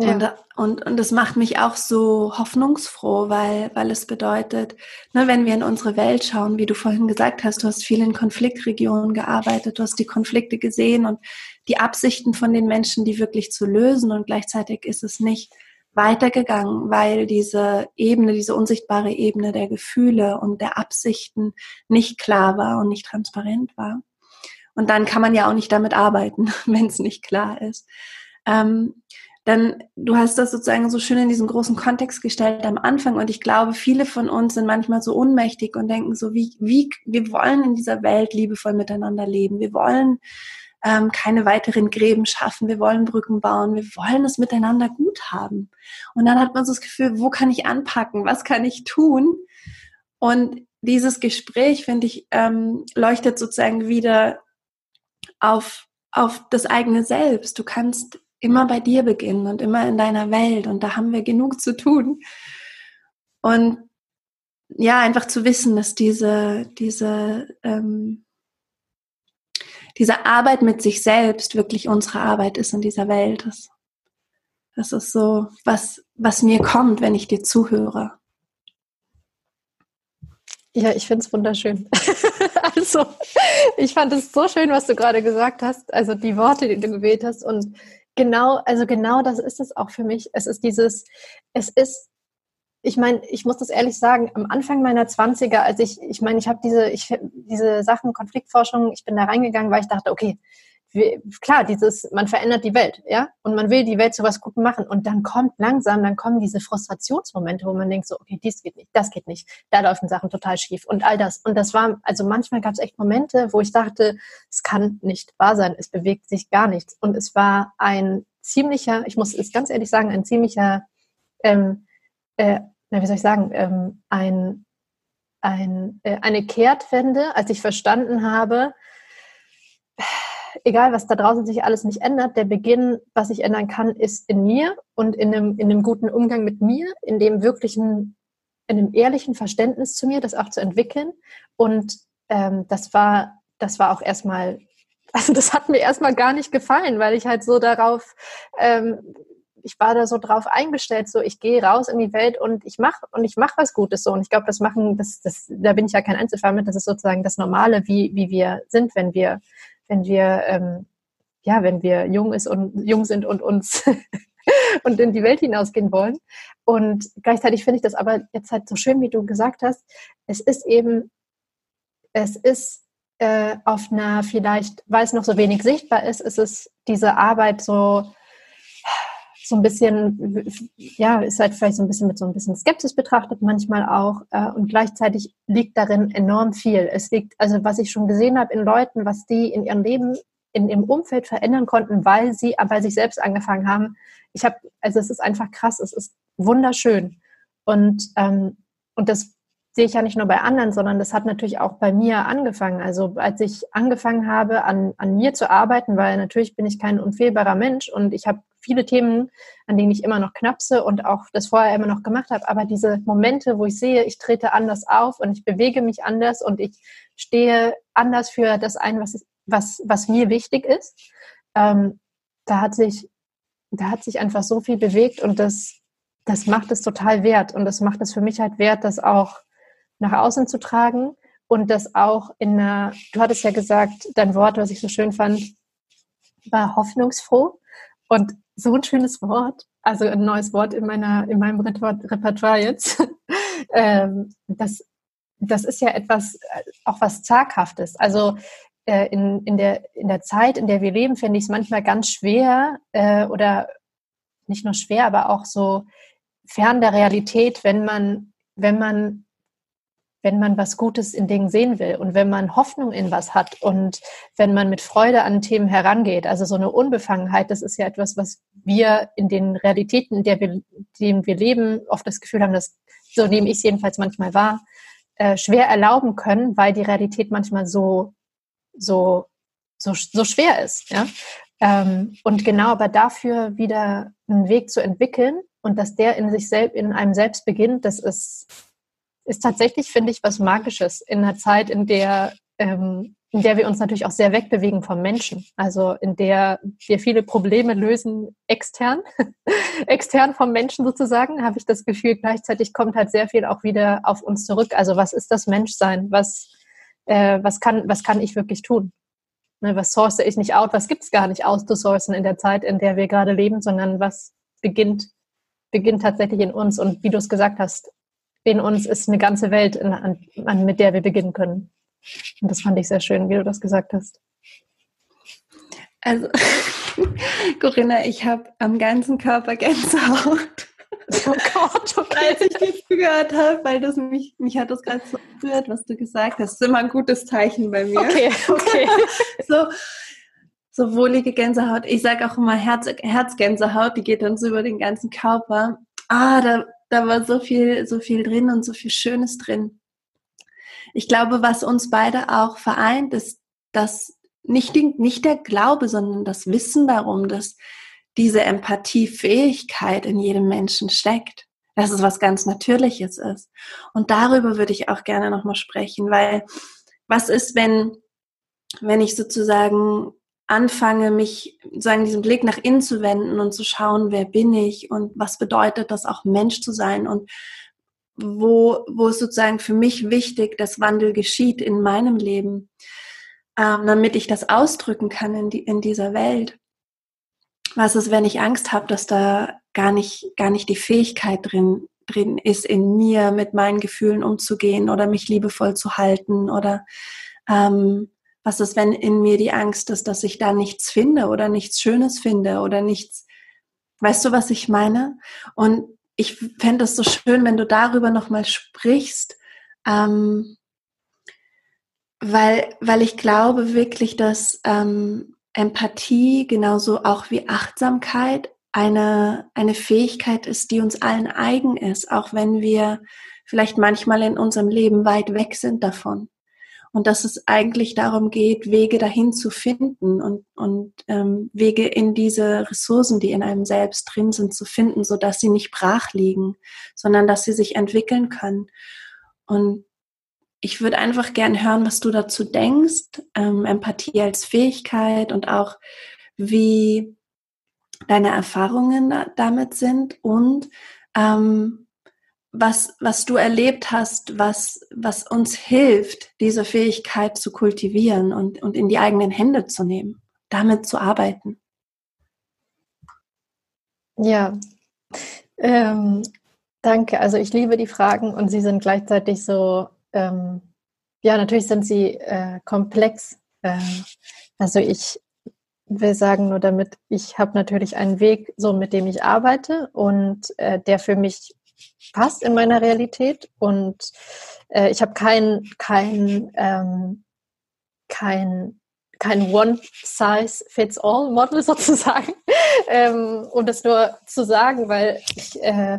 Ja. Und, und, und das macht mich auch so hoffnungsfroh, weil, weil es bedeutet, ne, wenn wir in unsere Welt schauen, wie du vorhin gesagt hast, du hast viel in Konfliktregionen gearbeitet, du hast die Konflikte gesehen und die Absichten von den Menschen, die wirklich zu lösen und gleichzeitig ist es nicht weitergegangen, weil diese Ebene, diese unsichtbare Ebene der Gefühle und der Absichten nicht klar war und nicht transparent war. Und dann kann man ja auch nicht damit arbeiten, wenn es nicht klar ist. Ähm, dann, du hast das sozusagen so schön in diesen großen Kontext gestellt am Anfang und ich glaube, viele von uns sind manchmal so ohnmächtig und denken so, wie, wie, wir wollen in dieser Welt liebevoll miteinander leben. Wir wollen ähm, keine weiteren Gräben schaffen. Wir wollen Brücken bauen. Wir wollen es miteinander gut haben. Und dann hat man so das Gefühl, wo kann ich anpacken? Was kann ich tun? Und dieses Gespräch, finde ich, ähm, leuchtet sozusagen wieder auf, auf das eigene Selbst. Du kannst immer bei dir beginnen und immer in deiner Welt. Und da haben wir genug zu tun. Und ja, einfach zu wissen, dass diese, diese, ähm, diese Arbeit mit sich selbst wirklich unsere Arbeit ist in dieser Welt. Das, das ist so, was, was mir kommt, wenn ich dir zuhöre. Ja, ich finde es wunderschön. also, ich fand es so schön, was du gerade gesagt hast. Also die Worte, die du gewählt hast. Und genau, also genau das ist es auch für mich. Es ist dieses, es ist, ich meine, ich muss das ehrlich sagen, am Anfang meiner 20er, als ich, ich meine, ich habe diese, ich, diese Sachen, Konfliktforschung, ich bin da reingegangen, weil ich dachte, okay, klar, dieses, man verändert die Welt, ja, und man will die Welt zu was Gutem machen. Und dann kommt langsam, dann kommen diese Frustrationsmomente, wo man denkt so, okay, dies geht nicht, das geht nicht, da laufen Sachen total schief und all das. Und das war, also manchmal gab es echt Momente, wo ich dachte, es kann nicht wahr sein, es bewegt sich gar nichts. Und es war ein ziemlicher, ich muss es ganz ehrlich sagen, ein ziemlicher, ähm, äh, na, wie soll ich sagen, ähm, ein, ein, äh, eine Kehrtwende, als ich verstanden habe, egal was da draußen sich alles nicht ändert, der Beginn, was ich ändern kann, ist in mir und in einem, in einem guten Umgang mit mir, in dem wirklichen, in einem ehrlichen Verständnis zu mir, das auch zu entwickeln. Und ähm, das war, das war auch erstmal, also das hat mir erstmal gar nicht gefallen, weil ich halt so darauf, ähm, ich war da so drauf eingestellt, so ich gehe raus in die Welt und ich mache und ich mache was Gutes so und ich glaube, das machen, das, das, da bin ich ja kein Einzelfall mit, das ist sozusagen das Normale, wie wie wir sind, wenn wir wenn wir, ähm, ja, wenn wir jung, ist und, jung sind und uns und in die Welt hinausgehen wollen. Und gleichzeitig finde ich das aber jetzt halt so schön, wie du gesagt hast. Es ist eben, es ist äh, auf einer vielleicht, weil es noch so wenig sichtbar ist, ist es diese Arbeit so, so ein bisschen, ja, ist halt vielleicht so ein bisschen mit so ein bisschen Skepsis betrachtet, manchmal auch. Äh, und gleichzeitig liegt darin enorm viel. Es liegt, also was ich schon gesehen habe in Leuten, was die in ihrem Leben, in ihrem Umfeld verändern konnten, weil sie bei sich selbst angefangen haben. Ich habe, also es ist einfach krass, es ist wunderschön. Und, ähm, und das sehe ich ja nicht nur bei anderen, sondern das hat natürlich auch bei mir angefangen. Also als ich angefangen habe, an, an mir zu arbeiten, weil natürlich bin ich kein unfehlbarer Mensch und ich habe viele Themen, an denen ich immer noch knapse und auch das vorher immer noch gemacht habe. Aber diese Momente, wo ich sehe, ich trete anders auf und ich bewege mich anders und ich stehe anders für das ein, was, was, was mir wichtig ist, ähm, da hat sich, da hat sich einfach so viel bewegt und das, das macht es total wert. Und das macht es für mich halt wert, das auch nach außen zu tragen und das auch in einer, du hattest ja gesagt, dein Wort, was ich so schön fand, war hoffnungsfroh. Und so ein schönes Wort, also ein neues Wort in meiner, in meinem Repertoire jetzt. ähm, das, das ist ja etwas, äh, auch was Zaghaftes. Also äh, in, in, der, in der Zeit, in der wir leben, finde ich es manchmal ganz schwer äh, oder nicht nur schwer, aber auch so fern der Realität, wenn man, wenn man wenn man was Gutes in Dingen sehen will und wenn man Hoffnung in was hat und wenn man mit Freude an Themen herangeht. Also so eine Unbefangenheit, das ist ja etwas, was wir in den Realitäten, in der wir, denen wir leben, oft das Gefühl haben, dass, so nehme ich es jedenfalls manchmal wahr, äh, schwer erlauben können, weil die Realität manchmal so, so, so, so schwer ist. Ja? Ähm, und genau aber dafür wieder einen Weg zu entwickeln und dass der in sich selbst, in einem selbst beginnt, das ist ist tatsächlich, finde ich, was Magisches in einer Zeit, in der, ähm, in der wir uns natürlich auch sehr wegbewegen vom Menschen. Also in der wir viele Probleme lösen extern, extern vom Menschen sozusagen, habe ich das Gefühl, gleichzeitig kommt halt sehr viel auch wieder auf uns zurück. Also was ist das Menschsein? Was, äh, was, kann, was kann ich wirklich tun? Ne, was source ich nicht out? Was gibt es gar nicht auszusourcen in der Zeit, in der wir gerade leben, sondern was beginnt, beginnt tatsächlich in uns. Und wie du es gesagt hast, in uns ist eine ganze Welt, in, an, mit der wir beginnen können. Und das fand ich sehr schön, wie du das gesagt hast. Also, Corinna, ich habe am ganzen Körper Gänsehaut. Oh Gott, okay. Als ich dich gehört habe, weil das mich, mich hat das gerade so berührt, was du gesagt hast. Das ist immer ein gutes Zeichen bei mir. Okay, okay. so, so wohlige Gänsehaut. Ich sage auch immer Herz, Herzgänsehaut, die geht dann so über den ganzen Körper. Ah, da da war so viel, so viel drin und so viel Schönes drin. Ich glaube, was uns beide auch vereint, ist, dass nicht, nicht der Glaube, sondern das Wissen darum, dass diese Empathiefähigkeit in jedem Menschen steckt. Dass es was ganz Natürliches ist. Und darüber würde ich auch gerne nochmal sprechen, weil was ist, wenn, wenn ich sozusagen anfange, mich sagen, diesen Blick nach innen zu wenden und zu schauen, wer bin ich und was bedeutet das auch Mensch zu sein und wo, wo ist sozusagen für mich wichtig, dass Wandel geschieht in meinem Leben, ähm, damit ich das ausdrücken kann in, die, in dieser Welt. Was ist, wenn ich Angst habe, dass da gar nicht, gar nicht die Fähigkeit drin, drin ist, in mir mit meinen Gefühlen umzugehen oder mich liebevoll zu halten oder ähm, was ist, wenn in mir die Angst ist, dass ich da nichts finde oder nichts Schönes finde oder nichts, weißt du, was ich meine? Und ich fände es so schön, wenn du darüber nochmal sprichst, ähm, weil, weil ich glaube wirklich, dass ähm, Empathie genauso auch wie Achtsamkeit eine, eine Fähigkeit ist, die uns allen eigen ist, auch wenn wir vielleicht manchmal in unserem Leben weit weg sind davon und dass es eigentlich darum geht, Wege dahin zu finden und, und ähm, Wege in diese Ressourcen, die in einem selbst drin sind, zu finden, so dass sie nicht brach liegen, sondern dass sie sich entwickeln können. Und ich würde einfach gern hören, was du dazu denkst, ähm, Empathie als Fähigkeit und auch wie deine Erfahrungen damit sind und ähm, was, was du erlebt hast, was, was uns hilft, diese Fähigkeit zu kultivieren und, und in die eigenen Hände zu nehmen, damit zu arbeiten. Ja, ähm, danke. Also ich liebe die Fragen und sie sind gleichzeitig so, ähm, ja, natürlich sind sie äh, komplex. Äh, also ich will sagen nur damit, ich habe natürlich einen Weg, so mit dem ich arbeite und äh, der für mich passt in meiner Realität und äh, ich habe kein, kein, ähm, kein, kein One-Size-Fits-All-Model sozusagen, ähm, um das nur zu sagen, weil ich, äh,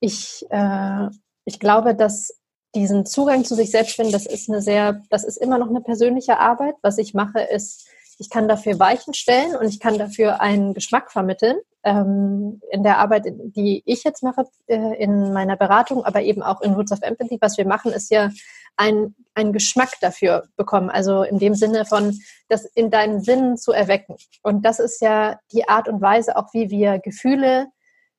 ich, äh, ich glaube, dass diesen Zugang zu sich selbst finden, das ist eine sehr, das ist immer noch eine persönliche Arbeit. Was ich mache, ist, ich kann dafür Weichen stellen und ich kann dafür einen Geschmack vermitteln ähm, in der Arbeit, die ich jetzt mache, äh, in meiner Beratung, aber eben auch in Roots of Empathy, was wir machen, ist ja ein, ein Geschmack dafür bekommen. Also in dem Sinne von, das in deinen Sinnen zu erwecken. Und das ist ja die Art und Weise, auch wie wir Gefühle,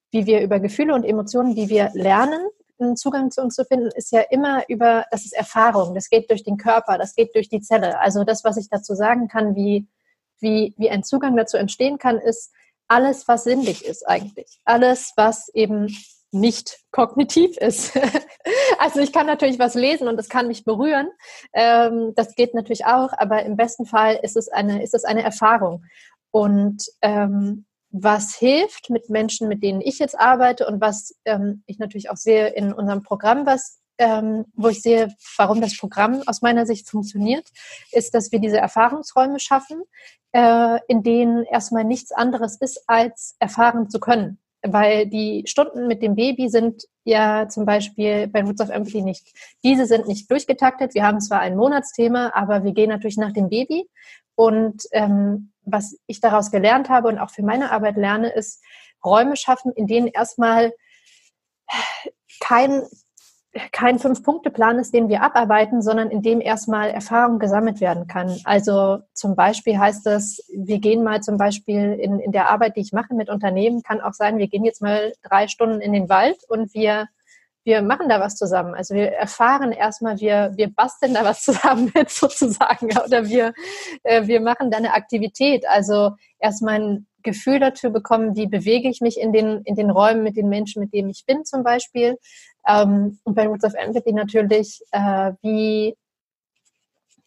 wie wir über Gefühle und Emotionen, wie wir lernen, einen Zugang zu uns zu finden, ist ja immer über, das ist Erfahrung, das geht durch den Körper, das geht durch die Zelle. Also das, was ich dazu sagen kann, wie, wie, wie ein Zugang dazu entstehen kann, ist, alles, was sinnlich ist eigentlich. Alles, was eben nicht kognitiv ist. also ich kann natürlich was lesen und es kann mich berühren. Ähm, das geht natürlich auch, aber im besten Fall ist es eine, ist es eine Erfahrung. Und ähm, was hilft mit Menschen, mit denen ich jetzt arbeite und was ähm, ich natürlich auch sehe in unserem Programm, was ähm, wo ich sehe, warum das Programm aus meiner Sicht funktioniert, ist, dass wir diese Erfahrungsräume schaffen, äh, in denen erstmal nichts anderes ist, als erfahren zu können. Weil die Stunden mit dem Baby sind ja zum Beispiel bei Roots of Empathy nicht. Diese sind nicht durchgetaktet. Wir haben zwar ein Monatsthema, aber wir gehen natürlich nach dem Baby. Und ähm, was ich daraus gelernt habe und auch für meine Arbeit lerne, ist Räume schaffen, in denen erstmal kein, kein Fünf-Punkte-Plan ist, den wir abarbeiten, sondern in dem erstmal Erfahrung gesammelt werden kann. Also zum Beispiel heißt das, wir gehen mal zum Beispiel in, in der Arbeit, die ich mache mit Unternehmen, kann auch sein, wir gehen jetzt mal drei Stunden in den Wald und wir wir machen da was zusammen. Also wir erfahren erstmal, wir, wir basteln da was zusammen mit sozusagen. Oder wir, äh, wir machen da eine Aktivität. Also erstmal ein Gefühl dafür bekommen, wie bewege ich mich in den, in den Räumen mit den Menschen, mit denen ich bin zum Beispiel. Ähm, und bei Roots of Empathy natürlich, äh, wie,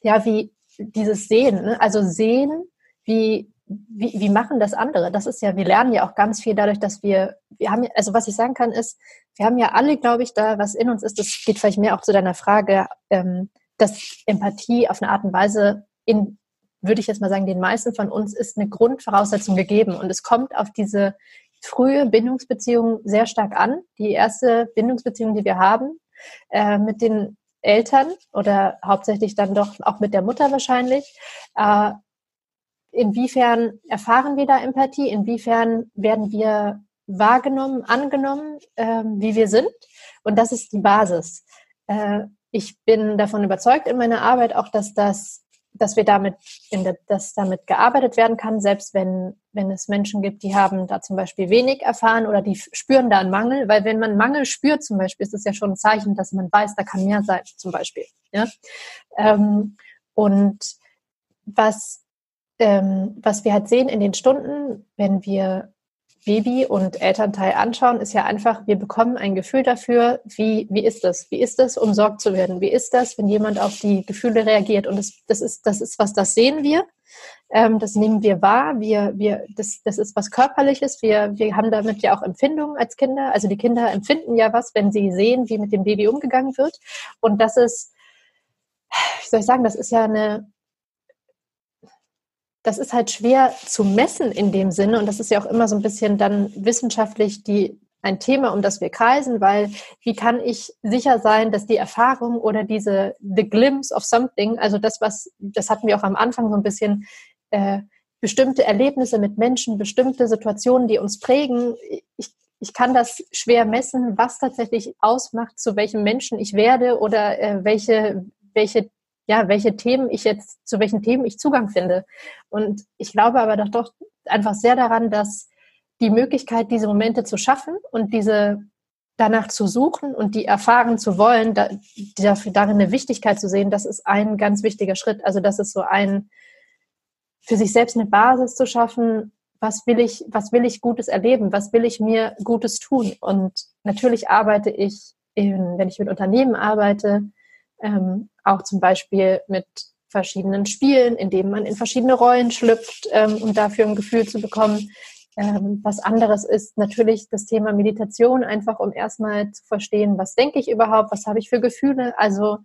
ja, wie dieses Sehen, ne? also sehen, wie, wie, wie machen das andere? Das ist ja, wir lernen ja auch ganz viel dadurch, dass wir, wir haben, also was ich sagen kann, ist, wir haben ja alle, glaube ich, da, was in uns ist, das geht vielleicht mehr auch zu deiner Frage, ähm, dass Empathie auf eine Art und Weise in, würde ich jetzt mal sagen, den meisten von uns ist eine Grundvoraussetzung gegeben. Und es kommt auf diese frühe Bindungsbeziehung sehr stark an. Die erste Bindungsbeziehung, die wir haben, äh, mit den Eltern oder hauptsächlich dann doch auch mit der Mutter wahrscheinlich. Äh, inwiefern erfahren wir da Empathie? Inwiefern werden wir wahrgenommen, angenommen, äh, wie wir sind? Und das ist die Basis. Äh, ich bin davon überzeugt in meiner Arbeit auch, dass das dass wir damit, der, dass damit gearbeitet werden kann, selbst wenn, wenn es Menschen gibt, die haben da zum Beispiel wenig erfahren oder die spüren da einen Mangel, weil wenn man Mangel spürt zum Beispiel, ist das ja schon ein Zeichen, dass man weiß, da kann mehr sein zum Beispiel. Ja? Ähm, und was, ähm, was wir halt sehen in den Stunden, wenn wir Baby und Elternteil anschauen, ist ja einfach, wir bekommen ein Gefühl dafür, wie, wie ist das? Wie ist das, umsorgt zu werden? Wie ist das, wenn jemand auf die Gefühle reagiert? Und das, das, ist, das ist was, das sehen wir. Ähm, das nehmen wir wahr. Wir, wir, das, das ist was Körperliches. Wir, wir haben damit ja auch Empfindungen als Kinder. Also die Kinder empfinden ja was, wenn sie sehen, wie mit dem Baby umgegangen wird. Und das ist, wie soll ich sagen, das ist ja eine, das ist halt schwer zu messen in dem Sinne und das ist ja auch immer so ein bisschen dann wissenschaftlich die ein Thema, um das wir kreisen, weil wie kann ich sicher sein, dass die Erfahrung oder diese the glimpse of something, also das was, das hatten wir auch am Anfang so ein bisschen äh, bestimmte Erlebnisse mit Menschen, bestimmte Situationen, die uns prägen. Ich, ich kann das schwer messen, was tatsächlich ausmacht, zu welchem Menschen ich werde oder äh, welche welche ja, welche Themen ich jetzt, zu welchen Themen ich Zugang finde. Und ich glaube aber doch, doch einfach sehr daran, dass die Möglichkeit, diese Momente zu schaffen und diese danach zu suchen und die erfahren zu wollen, da, dafür darin eine Wichtigkeit zu sehen, das ist ein ganz wichtiger Schritt. Also das ist so ein, für sich selbst eine Basis zu schaffen, was will ich, was will ich Gutes erleben, was will ich mir Gutes tun. Und natürlich arbeite ich, in, wenn ich mit Unternehmen arbeite, ähm, auch zum Beispiel mit verschiedenen Spielen, in denen man in verschiedene Rollen schlüpft, ähm, um dafür ein Gefühl zu bekommen. Ähm, was anderes ist natürlich das Thema Meditation, einfach um erstmal zu verstehen, was denke ich überhaupt, was habe ich für Gefühle. Also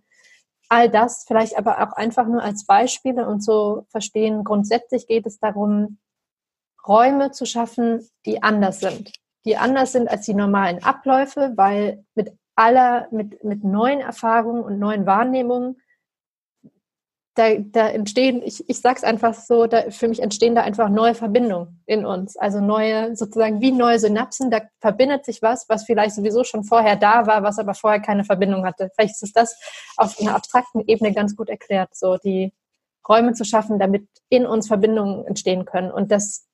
all das vielleicht aber auch einfach nur als Beispiele und zu verstehen, grundsätzlich geht es darum, Räume zu schaffen, die anders sind. Die anders sind als die normalen Abläufe, weil mit aller, mit, mit neuen Erfahrungen und neuen Wahrnehmungen, da, da entstehen, ich, ich sage es einfach so, da, für mich entstehen da einfach neue Verbindungen in uns. Also neue, sozusagen wie neue Synapsen, da verbindet sich was, was vielleicht sowieso schon vorher da war, was aber vorher keine Verbindung hatte. Vielleicht ist das auf einer abstrakten Ebene ganz gut erklärt, so die Räume zu schaffen, damit in uns Verbindungen entstehen können. Und das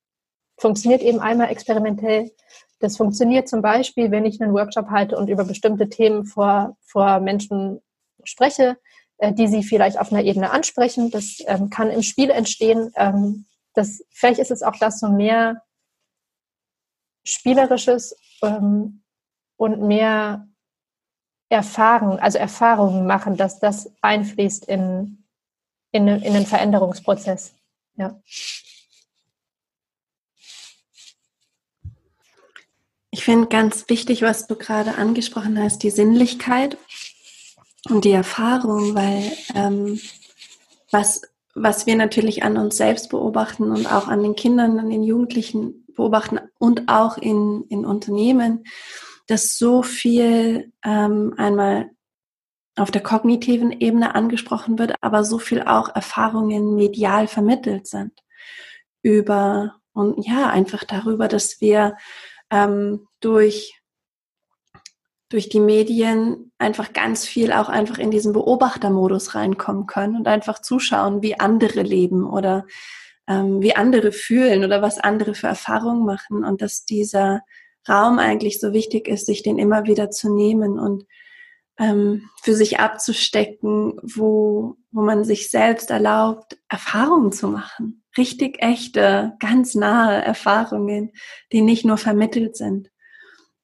funktioniert eben einmal experimentell das funktioniert zum Beispiel, wenn ich einen Workshop halte und über bestimmte Themen vor, vor Menschen spreche, äh, die sie vielleicht auf einer Ebene ansprechen. Das ähm, kann im Spiel entstehen. Ähm, das, vielleicht ist es auch das so mehr Spielerisches ähm, und mehr Erfahrung, also Erfahrungen machen, dass das einfließt in, in, in den Veränderungsprozess. Ja. Ich finde ganz wichtig, was du gerade angesprochen hast, die Sinnlichkeit und die Erfahrung, weil ähm, was, was wir natürlich an uns selbst beobachten und auch an den Kindern, an den Jugendlichen beobachten und auch in, in Unternehmen, dass so viel ähm, einmal auf der kognitiven Ebene angesprochen wird, aber so viel auch Erfahrungen medial vermittelt sind über und ja, einfach darüber, dass wir ähm, durch durch die Medien einfach ganz viel auch einfach in diesen Beobachtermodus reinkommen können und einfach zuschauen, wie andere leben oder ähm, wie andere fühlen oder was andere für Erfahrungen machen und dass dieser Raum eigentlich so wichtig ist, sich den immer wieder zu nehmen und ähm, für sich abzustecken, wo, wo man sich selbst erlaubt, Erfahrungen zu machen. Richtig echte, ganz nahe Erfahrungen, die nicht nur vermittelt sind.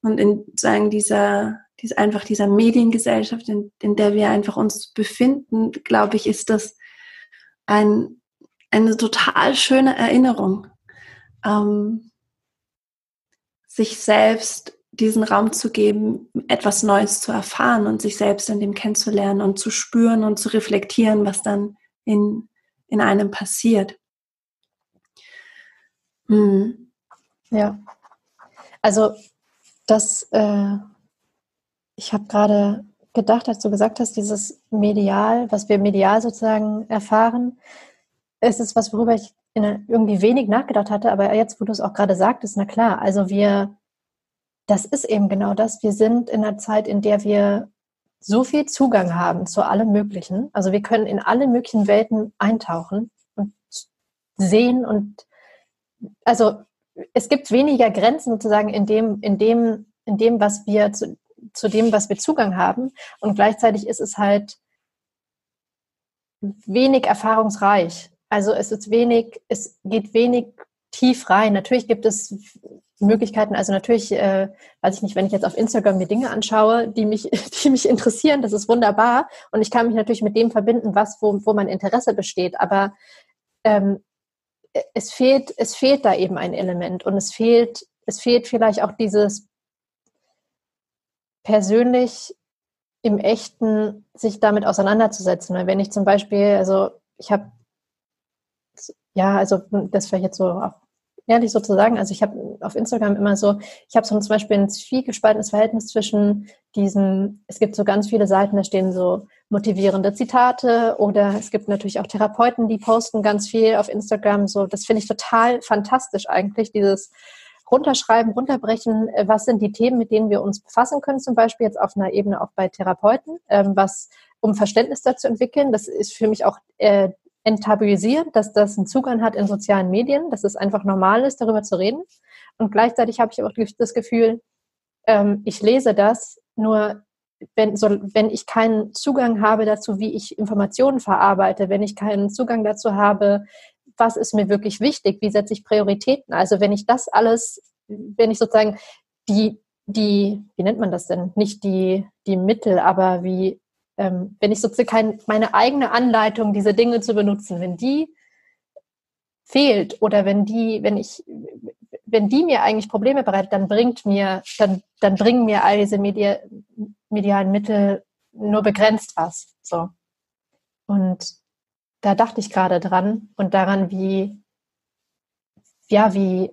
Und in sagen dieser, dieser einfach dieser Mediengesellschaft, in, in der wir einfach uns befinden, glaube ich, ist das ein, eine total schöne Erinnerung. Ähm, sich selbst diesen Raum zu geben, etwas Neues zu erfahren und sich selbst in dem kennenzulernen und zu spüren und zu reflektieren, was dann in, in einem passiert. Hm. Ja, also das, äh, ich habe gerade gedacht, als du gesagt hast, dieses Medial, was wir medial sozusagen erfahren, ist es was, worüber ich in, irgendwie wenig nachgedacht hatte, aber jetzt, wo du es auch gerade sagtest, na klar, also wir, das ist eben genau das. Wir sind in einer Zeit, in der wir so viel Zugang haben zu allem Möglichen. Also wir können in alle möglichen Welten eintauchen und sehen und also es gibt weniger Grenzen sozusagen in dem, in dem, in dem, was wir zu, zu dem, was wir Zugang haben. Und gleichzeitig ist es halt wenig erfahrungsreich. Also es ist wenig, es geht wenig tief rein. Natürlich gibt es Möglichkeiten, also natürlich, äh, weiß ich nicht, wenn ich jetzt auf Instagram mir Dinge anschaue, die mich, die mich interessieren, das ist wunderbar. Und ich kann mich natürlich mit dem verbinden, was, wo, wo mein Interesse besteht. Aber ähm, es fehlt, es fehlt da eben ein Element und es fehlt, es fehlt vielleicht auch dieses persönlich im Echten sich damit auseinanderzusetzen. Weil wenn ich zum Beispiel, also ich habe ja, also das vielleicht jetzt so auch ehrlich sozusagen, also ich habe auf Instagram immer so, ich habe so zum Beispiel ein zwiegespaltenes Verhältnis zwischen diesem, es gibt so ganz viele Seiten, da stehen so motivierende Zitate oder es gibt natürlich auch Therapeuten, die posten ganz viel auf Instagram, so, das finde ich total fantastisch eigentlich, dieses runterschreiben, runterbrechen, was sind die Themen, mit denen wir uns befassen können, zum Beispiel jetzt auf einer Ebene auch bei Therapeuten, ähm, was um Verständnis dazu entwickeln. Das ist für mich auch äh, enttabuisieren, dass das einen Zugang hat in sozialen Medien, dass es einfach normal ist, darüber zu reden. Und gleichzeitig habe ich auch das Gefühl, ähm, ich lese das, nur wenn, so, wenn ich keinen Zugang habe dazu, wie ich Informationen verarbeite, wenn ich keinen Zugang dazu habe, was ist mir wirklich wichtig, wie setze ich Prioritäten. Also wenn ich das alles, wenn ich sozusagen die, die, wie nennt man das denn? Nicht die, die Mittel, aber wie ähm, wenn ich sozusagen meine eigene Anleitung, diese Dinge zu benutzen, wenn die fehlt oder wenn die, wenn ich, wenn die mir eigentlich Probleme bereitet, dann bringt mir, dann, dann bringen mir all diese Medi medialen Mittel nur begrenzt was. So. Und da dachte ich gerade dran und daran, wie, ja, wie,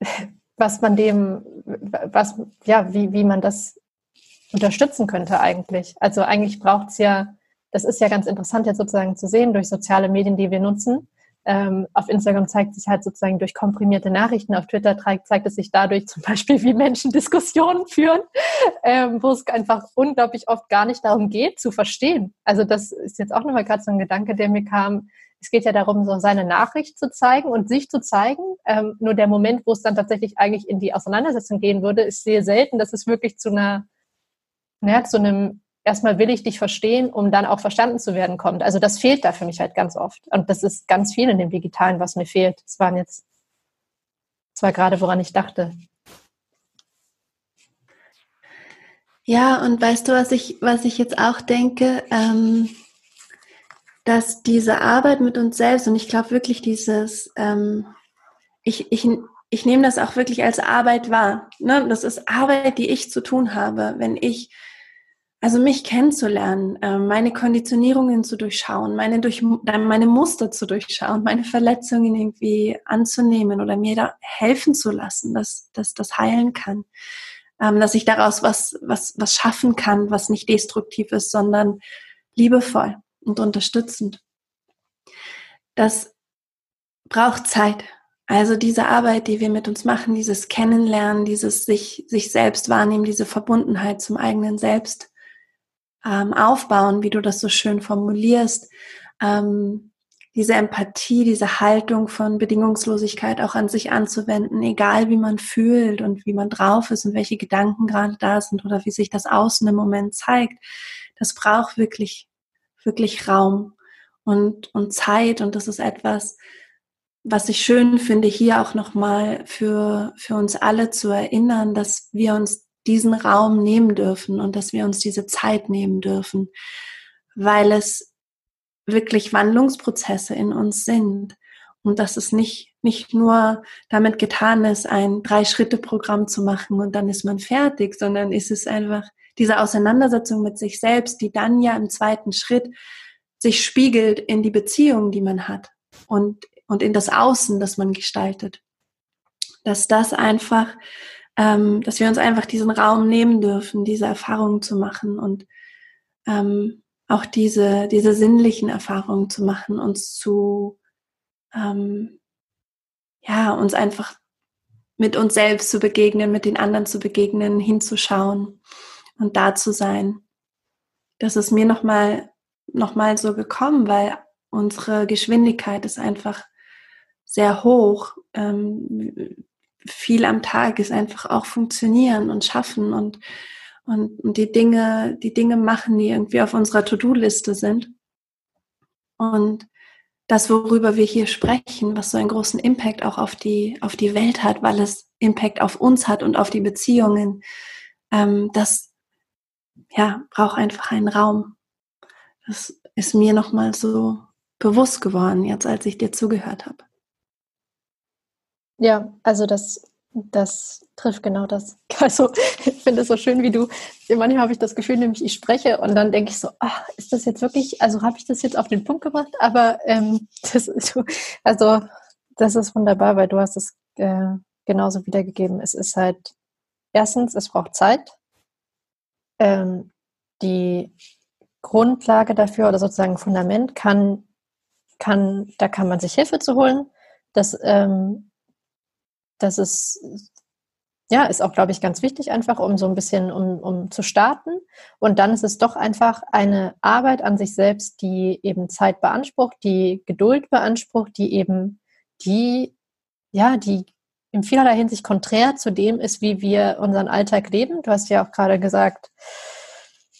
was man dem, was, ja, wie, wie man das unterstützen könnte eigentlich. Also eigentlich braucht es ja, das ist ja ganz interessant jetzt sozusagen zu sehen durch soziale Medien, die wir nutzen. Ähm, auf Instagram zeigt sich halt sozusagen durch komprimierte Nachrichten, auf Twitter zeigt, zeigt es sich dadurch zum Beispiel, wie Menschen Diskussionen führen, ähm, wo es einfach unglaublich oft gar nicht darum geht, zu verstehen. Also das ist jetzt auch nochmal gerade so ein Gedanke, der mir kam. Es geht ja darum, so seine Nachricht zu zeigen und sich zu zeigen. Ähm, nur der Moment, wo es dann tatsächlich eigentlich in die Auseinandersetzung gehen würde, ist sehr selten, dass es wirklich zu einer ja, zu einem erstmal will ich dich verstehen, um dann auch verstanden zu werden kommt. Also das fehlt da für mich halt ganz oft. Und das ist ganz viel in dem Digitalen, was mir fehlt. Das waren jetzt zwar gerade, woran ich dachte. Ja, und weißt du, was ich, was ich jetzt auch denke, ähm, dass diese Arbeit mit uns selbst, und ich glaube wirklich dieses, ähm, ich, ich, ich nehme das auch wirklich als Arbeit wahr. Ne? Das ist Arbeit, die ich zu tun habe, wenn ich, also mich kennenzulernen, äh, meine Konditionierungen zu durchschauen, meine, durch, meine Muster zu durchschauen, meine Verletzungen irgendwie anzunehmen oder mir da helfen zu lassen, dass, dass das heilen kann ähm, dass ich daraus was, was, was schaffen kann, was nicht destruktiv ist, sondern liebevoll und unterstützend. Das braucht Zeit. Also diese Arbeit, die wir mit uns machen, dieses Kennenlernen, dieses sich, sich selbst wahrnehmen, diese Verbundenheit zum eigenen Selbst ähm, aufbauen, wie du das so schön formulierst, ähm, diese Empathie, diese Haltung von Bedingungslosigkeit auch an sich anzuwenden, egal wie man fühlt und wie man drauf ist und welche Gedanken gerade da sind oder wie sich das Außen im Moment zeigt. Das braucht wirklich, wirklich Raum und, und Zeit und das ist etwas, was ich schön finde, hier auch nochmal für, für uns alle zu erinnern, dass wir uns diesen Raum nehmen dürfen und dass wir uns diese Zeit nehmen dürfen, weil es wirklich Wandlungsprozesse in uns sind. Und dass es nicht, nicht nur damit getan ist, ein Drei-Schritte-Programm zu machen und dann ist man fertig, sondern ist es einfach diese Auseinandersetzung mit sich selbst, die dann ja im zweiten Schritt sich spiegelt in die Beziehung, die man hat und, und in das Außen, das man gestaltet. Dass das einfach, ähm, dass wir uns einfach diesen Raum nehmen dürfen, diese Erfahrungen zu machen und ähm, auch diese, diese sinnlichen Erfahrungen zu machen, uns zu, ähm, ja, uns einfach mit uns selbst zu begegnen, mit den anderen zu begegnen, hinzuschauen und da zu sein. Das ist mir nochmal noch mal so gekommen, weil unsere Geschwindigkeit ist einfach sehr hoch. Ähm, viel am Tag ist einfach auch funktionieren und schaffen und und, und die Dinge, die Dinge machen, die irgendwie auf unserer To-Do-Liste sind. Und das, worüber wir hier sprechen, was so einen großen Impact auch auf die, auf die Welt hat, weil es Impact auf uns hat und auf die Beziehungen, ähm, das ja, braucht einfach einen Raum. Das ist mir nochmal so bewusst geworden, jetzt als ich dir zugehört habe. Ja, also das das trifft genau das. Also ich finde es so schön, wie du, manchmal habe ich das Gefühl, nämlich ich spreche und dann denke ich so, ach, ist das jetzt wirklich, also habe ich das jetzt auf den Punkt gebracht? Aber ähm, das ist, also das ist wunderbar, weil du hast es äh, genauso wiedergegeben. Es ist halt, erstens, es braucht Zeit. Ähm, die Grundlage dafür oder sozusagen Fundament kann, kann, da kann man sich Hilfe zu holen. Das ähm, das ist, ja, ist auch, glaube ich, ganz wichtig, einfach um so ein bisschen, um, um zu starten. Und dann ist es doch einfach eine Arbeit an sich selbst, die eben Zeit beansprucht, die Geduld beansprucht, die eben die, ja, die in vielerlei Hinsicht konträr zu dem ist, wie wir unseren Alltag leben. Du hast ja auch gerade gesagt,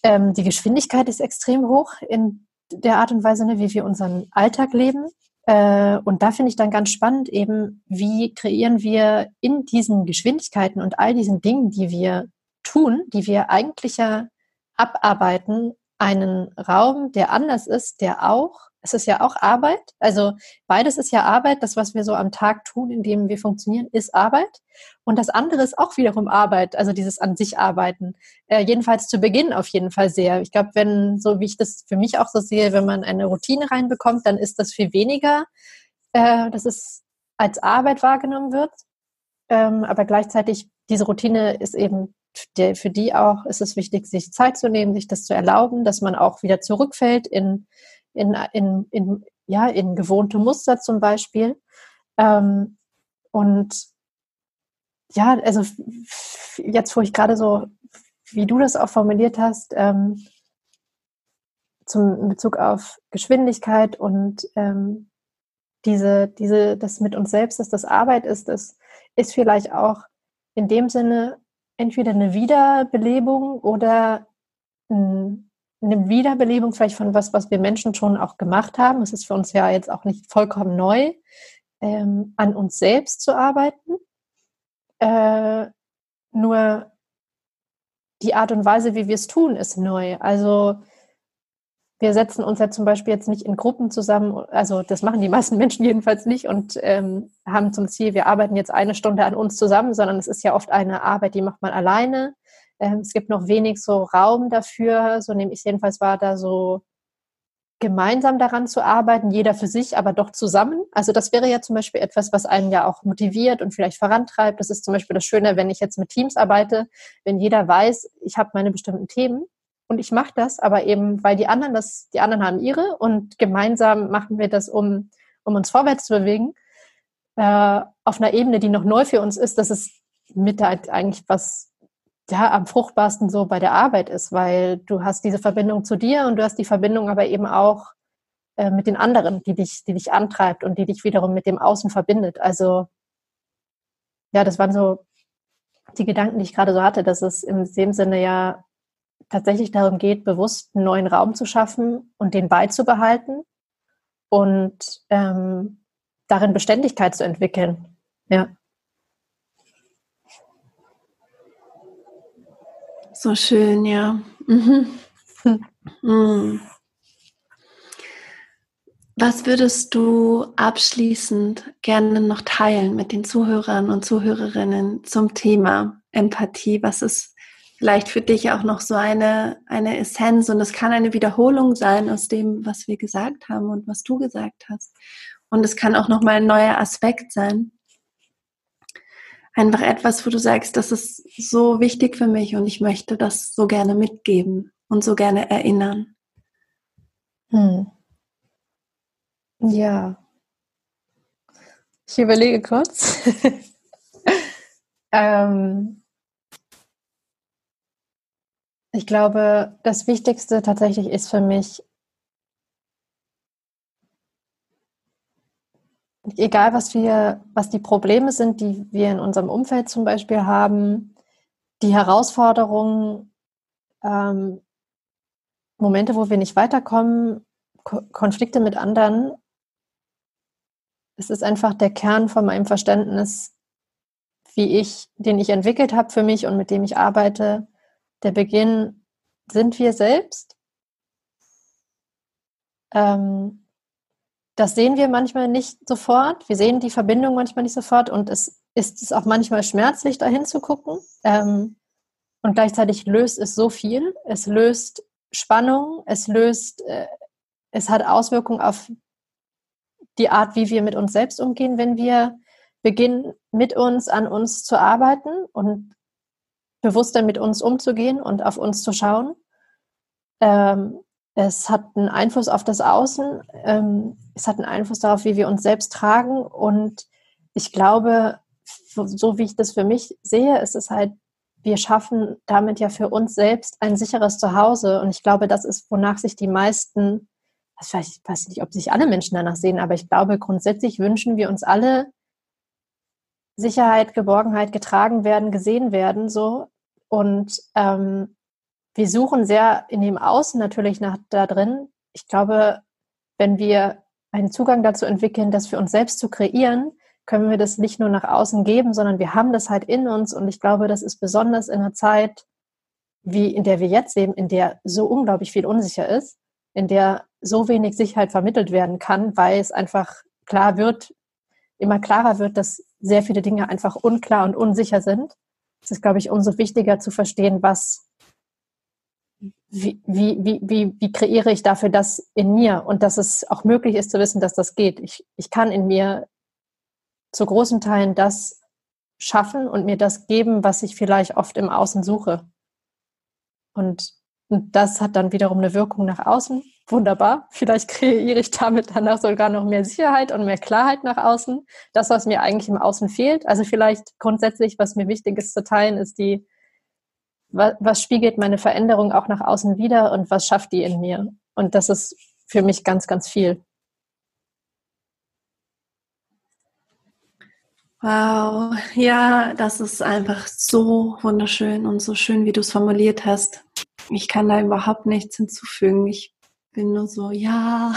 ähm, die Geschwindigkeit ist extrem hoch in der Art und Weise, ne, wie wir unseren Alltag leben. Äh, und da finde ich dann ganz spannend eben, wie kreieren wir in diesen Geschwindigkeiten und all diesen Dingen, die wir tun, die wir eigentlich ja abarbeiten, einen Raum, der anders ist, der auch es ist ja auch Arbeit. Also beides ist ja Arbeit. Das, was wir so am Tag tun, indem wir funktionieren, ist Arbeit. Und das andere ist auch wiederum Arbeit, also dieses an sich arbeiten. Äh, jedenfalls zu Beginn auf jeden Fall sehr. Ich glaube, wenn, so wie ich das für mich auch so sehe, wenn man eine Routine reinbekommt, dann ist das viel weniger, äh, dass es als Arbeit wahrgenommen wird. Ähm, aber gleichzeitig, diese Routine ist eben für die auch ist es wichtig, sich Zeit zu nehmen, sich das zu erlauben, dass man auch wieder zurückfällt in in, in, in, ja, in gewohnte Muster zum Beispiel. Ähm, und ja, also jetzt, wo ich gerade so, wie du das auch formuliert hast, ähm, zum in Bezug auf Geschwindigkeit und ähm, diese, diese, das mit uns selbst, dass das Arbeit ist, das ist vielleicht auch in dem Sinne entweder eine Wiederbelebung oder ein eine Wiederbelebung vielleicht von was, was wir Menschen schon auch gemacht haben. Es ist für uns ja jetzt auch nicht vollkommen neu, ähm, an uns selbst zu arbeiten. Äh, nur die Art und Weise, wie wir es tun, ist neu. Also wir setzen uns ja zum Beispiel jetzt nicht in Gruppen zusammen, also das machen die meisten Menschen jedenfalls nicht und ähm, haben zum Ziel, wir arbeiten jetzt eine Stunde an uns zusammen, sondern es ist ja oft eine Arbeit, die macht man alleine. Ähm, es gibt noch wenig so Raum dafür, so nehme ich jedenfalls wahr, da so gemeinsam daran zu arbeiten, jeder für sich, aber doch zusammen. Also das wäre ja zum Beispiel etwas, was einen ja auch motiviert und vielleicht vorantreibt. Das ist zum Beispiel das Schöne, wenn ich jetzt mit Teams arbeite, wenn jeder weiß, ich habe meine bestimmten Themen und ich mache das, aber eben, weil die anderen das, die anderen haben ihre und gemeinsam machen wir das, um, um uns vorwärts zu bewegen, äh, auf einer Ebene, die noch neu für uns ist, das ist mit eigentlich was ja, am fruchtbarsten so bei der Arbeit ist, weil du hast diese Verbindung zu dir und du hast die Verbindung aber eben auch äh, mit den anderen, die dich, die dich antreibt und die dich wiederum mit dem Außen verbindet. Also ja, das waren so die Gedanken, die ich gerade so hatte, dass es in dem Sinne ja tatsächlich darum geht, bewusst einen neuen Raum zu schaffen und den beizubehalten und ähm, darin Beständigkeit zu entwickeln. Ja. So schön, ja. Mhm. Mhm. Was würdest du abschließend gerne noch teilen mit den Zuhörern und Zuhörerinnen zum Thema Empathie? Was ist vielleicht für dich auch noch so eine, eine Essenz und es kann eine Wiederholung sein aus dem, was wir gesagt haben und was du gesagt hast. Und es kann auch noch mal ein neuer Aspekt sein einfach etwas, wo du sagst, das ist so wichtig für mich und ich möchte das so gerne mitgeben und so gerne erinnern? Hm. Ja. Ich überlege kurz. ähm, ich glaube, das Wichtigste tatsächlich ist für mich, egal was wir, was die Probleme sind, die wir in unserem Umfeld zum Beispiel haben, die Herausforderungen, ähm, Momente, wo wir nicht weiterkommen, Ko Konflikte mit anderen, es ist einfach der Kern von meinem Verständnis, wie ich, den ich entwickelt habe für mich und mit dem ich arbeite. Der Beginn sind wir selbst. Ähm, das sehen wir manchmal nicht sofort. Wir sehen die Verbindung manchmal nicht sofort und es ist es auch manchmal schmerzlich, dahin zu gucken. Ähm, und gleichzeitig löst es so viel. Es löst Spannung, es löst, äh, es hat Auswirkungen auf die Art, wie wir mit uns selbst umgehen, wenn wir beginnen, mit uns an uns zu arbeiten und bewusster mit uns umzugehen und auf uns zu schauen. Ähm, es hat einen Einfluss auf das Außen, ähm, es hat einen Einfluss darauf, wie wir uns selbst tragen. Und ich glaube, so wie ich das für mich sehe, ist es halt, wir schaffen damit ja für uns selbst ein sicheres Zuhause. Und ich glaube, das ist, wonach sich die meisten, ich weiß nicht, ob sich alle Menschen danach sehen, aber ich glaube, grundsätzlich wünschen wir uns alle Sicherheit, Geborgenheit, getragen werden, gesehen werden, so. Und ähm, wir suchen sehr in dem Außen natürlich nach da drin. Ich glaube, wenn wir einen Zugang dazu entwickeln, das für uns selbst zu kreieren, können wir das nicht nur nach außen geben, sondern wir haben das halt in uns. Und ich glaube, das ist besonders in einer Zeit, wie in der wir jetzt leben, in der so unglaublich viel unsicher ist, in der so wenig Sicherheit vermittelt werden kann, weil es einfach klar wird, immer klarer wird, dass sehr viele Dinge einfach unklar und unsicher sind. Es ist, glaube ich, umso wichtiger zu verstehen, was wie, wie, wie, wie, kreiere ich dafür das in mir und dass es auch möglich ist zu wissen, dass das geht. Ich, ich kann in mir zu großen Teilen das schaffen und mir das geben, was ich vielleicht oft im Außen suche. Und, und das hat dann wiederum eine Wirkung nach außen. Wunderbar. Vielleicht kreiere ich damit danach sogar noch mehr Sicherheit und mehr Klarheit nach außen. Das, was mir eigentlich im Außen fehlt. Also vielleicht grundsätzlich, was mir wichtig ist zu teilen, ist die was, was spiegelt meine Veränderung auch nach außen wieder und was schafft die in mir? Und das ist für mich ganz, ganz viel. Wow, ja, das ist einfach so wunderschön und so schön, wie du es formuliert hast. Ich kann da überhaupt nichts hinzufügen. Ich bin nur so, ja.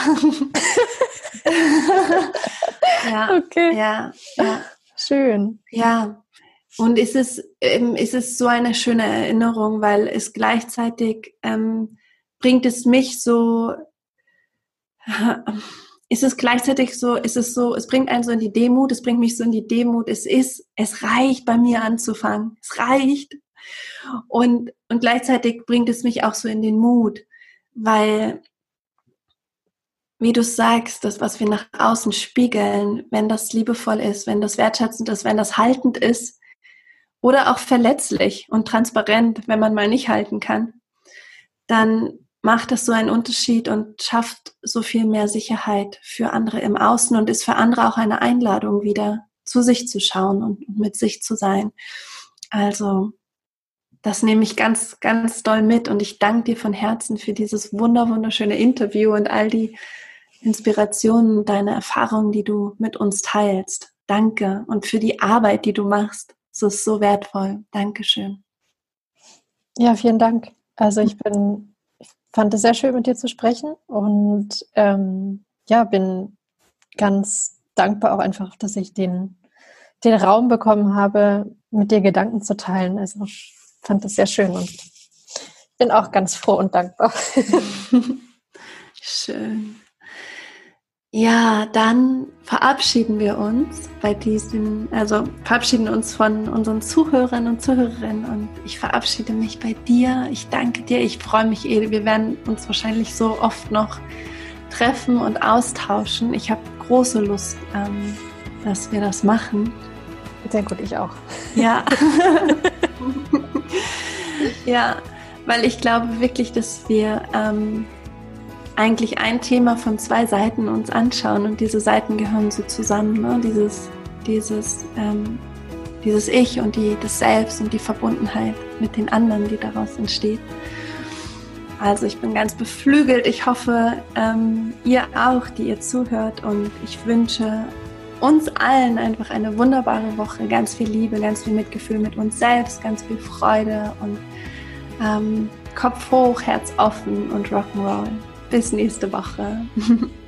ja, okay. Ja, ja. Schön. Ja, Und ist es, ähm, ist es so eine schöne Erinnerung, weil es gleichzeitig ähm, bringt es mich so, ist es gleichzeitig so, ist es so, es bringt einen so in die Demut, es bringt mich so in die Demut, es ist, es reicht bei mir anzufangen, es reicht. Und, und gleichzeitig bringt es mich auch so in den Mut, weil, wie du sagst, das, was wir nach außen spiegeln, wenn das liebevoll ist, wenn das wertschätzend ist, wenn das haltend ist, oder auch verletzlich und transparent, wenn man mal nicht halten kann, dann macht das so einen Unterschied und schafft so viel mehr Sicherheit für andere im Außen und ist für andere auch eine Einladung, wieder zu sich zu schauen und mit sich zu sein. Also, das nehme ich ganz, ganz doll mit und ich danke dir von Herzen für dieses wunder, wunderschöne Interview und all die Inspirationen, deine Erfahrungen, die du mit uns teilst. Danke und für die Arbeit, die du machst. Es ist so wertvoll. Dankeschön. Ja, vielen Dank. Also ich bin, ich fand es sehr schön, mit dir zu sprechen und ähm, ja, bin ganz dankbar auch einfach, dass ich den, den Raum bekommen habe, mit dir Gedanken zu teilen. Also ich fand das sehr schön und bin auch ganz froh und dankbar. schön. Ja, dann verabschieden wir uns bei diesem, also verabschieden uns von unseren Zuhörern und Zuhörerinnen und ich verabschiede mich bei dir. Ich danke dir. Ich freue mich, Ede. Wir werden uns wahrscheinlich so oft noch treffen und austauschen. Ich habe große Lust, ähm, dass wir das machen. Sehr gut, ich auch. Ja. ja, weil ich glaube wirklich, dass wir ähm, eigentlich ein Thema von zwei Seiten uns anschauen und diese Seiten gehören so zusammen. Ne? Dieses, dieses, ähm, dieses Ich und die, das Selbst und die Verbundenheit mit den anderen, die daraus entsteht. Also ich bin ganz beflügelt. Ich hoffe, ähm, ihr auch, die ihr zuhört. Und ich wünsche uns allen einfach eine wunderbare Woche. Ganz viel Liebe, ganz viel Mitgefühl mit uns selbst, ganz viel Freude und ähm, Kopf hoch, Herz offen und Rock'n'Roll. Bis nächste Woche.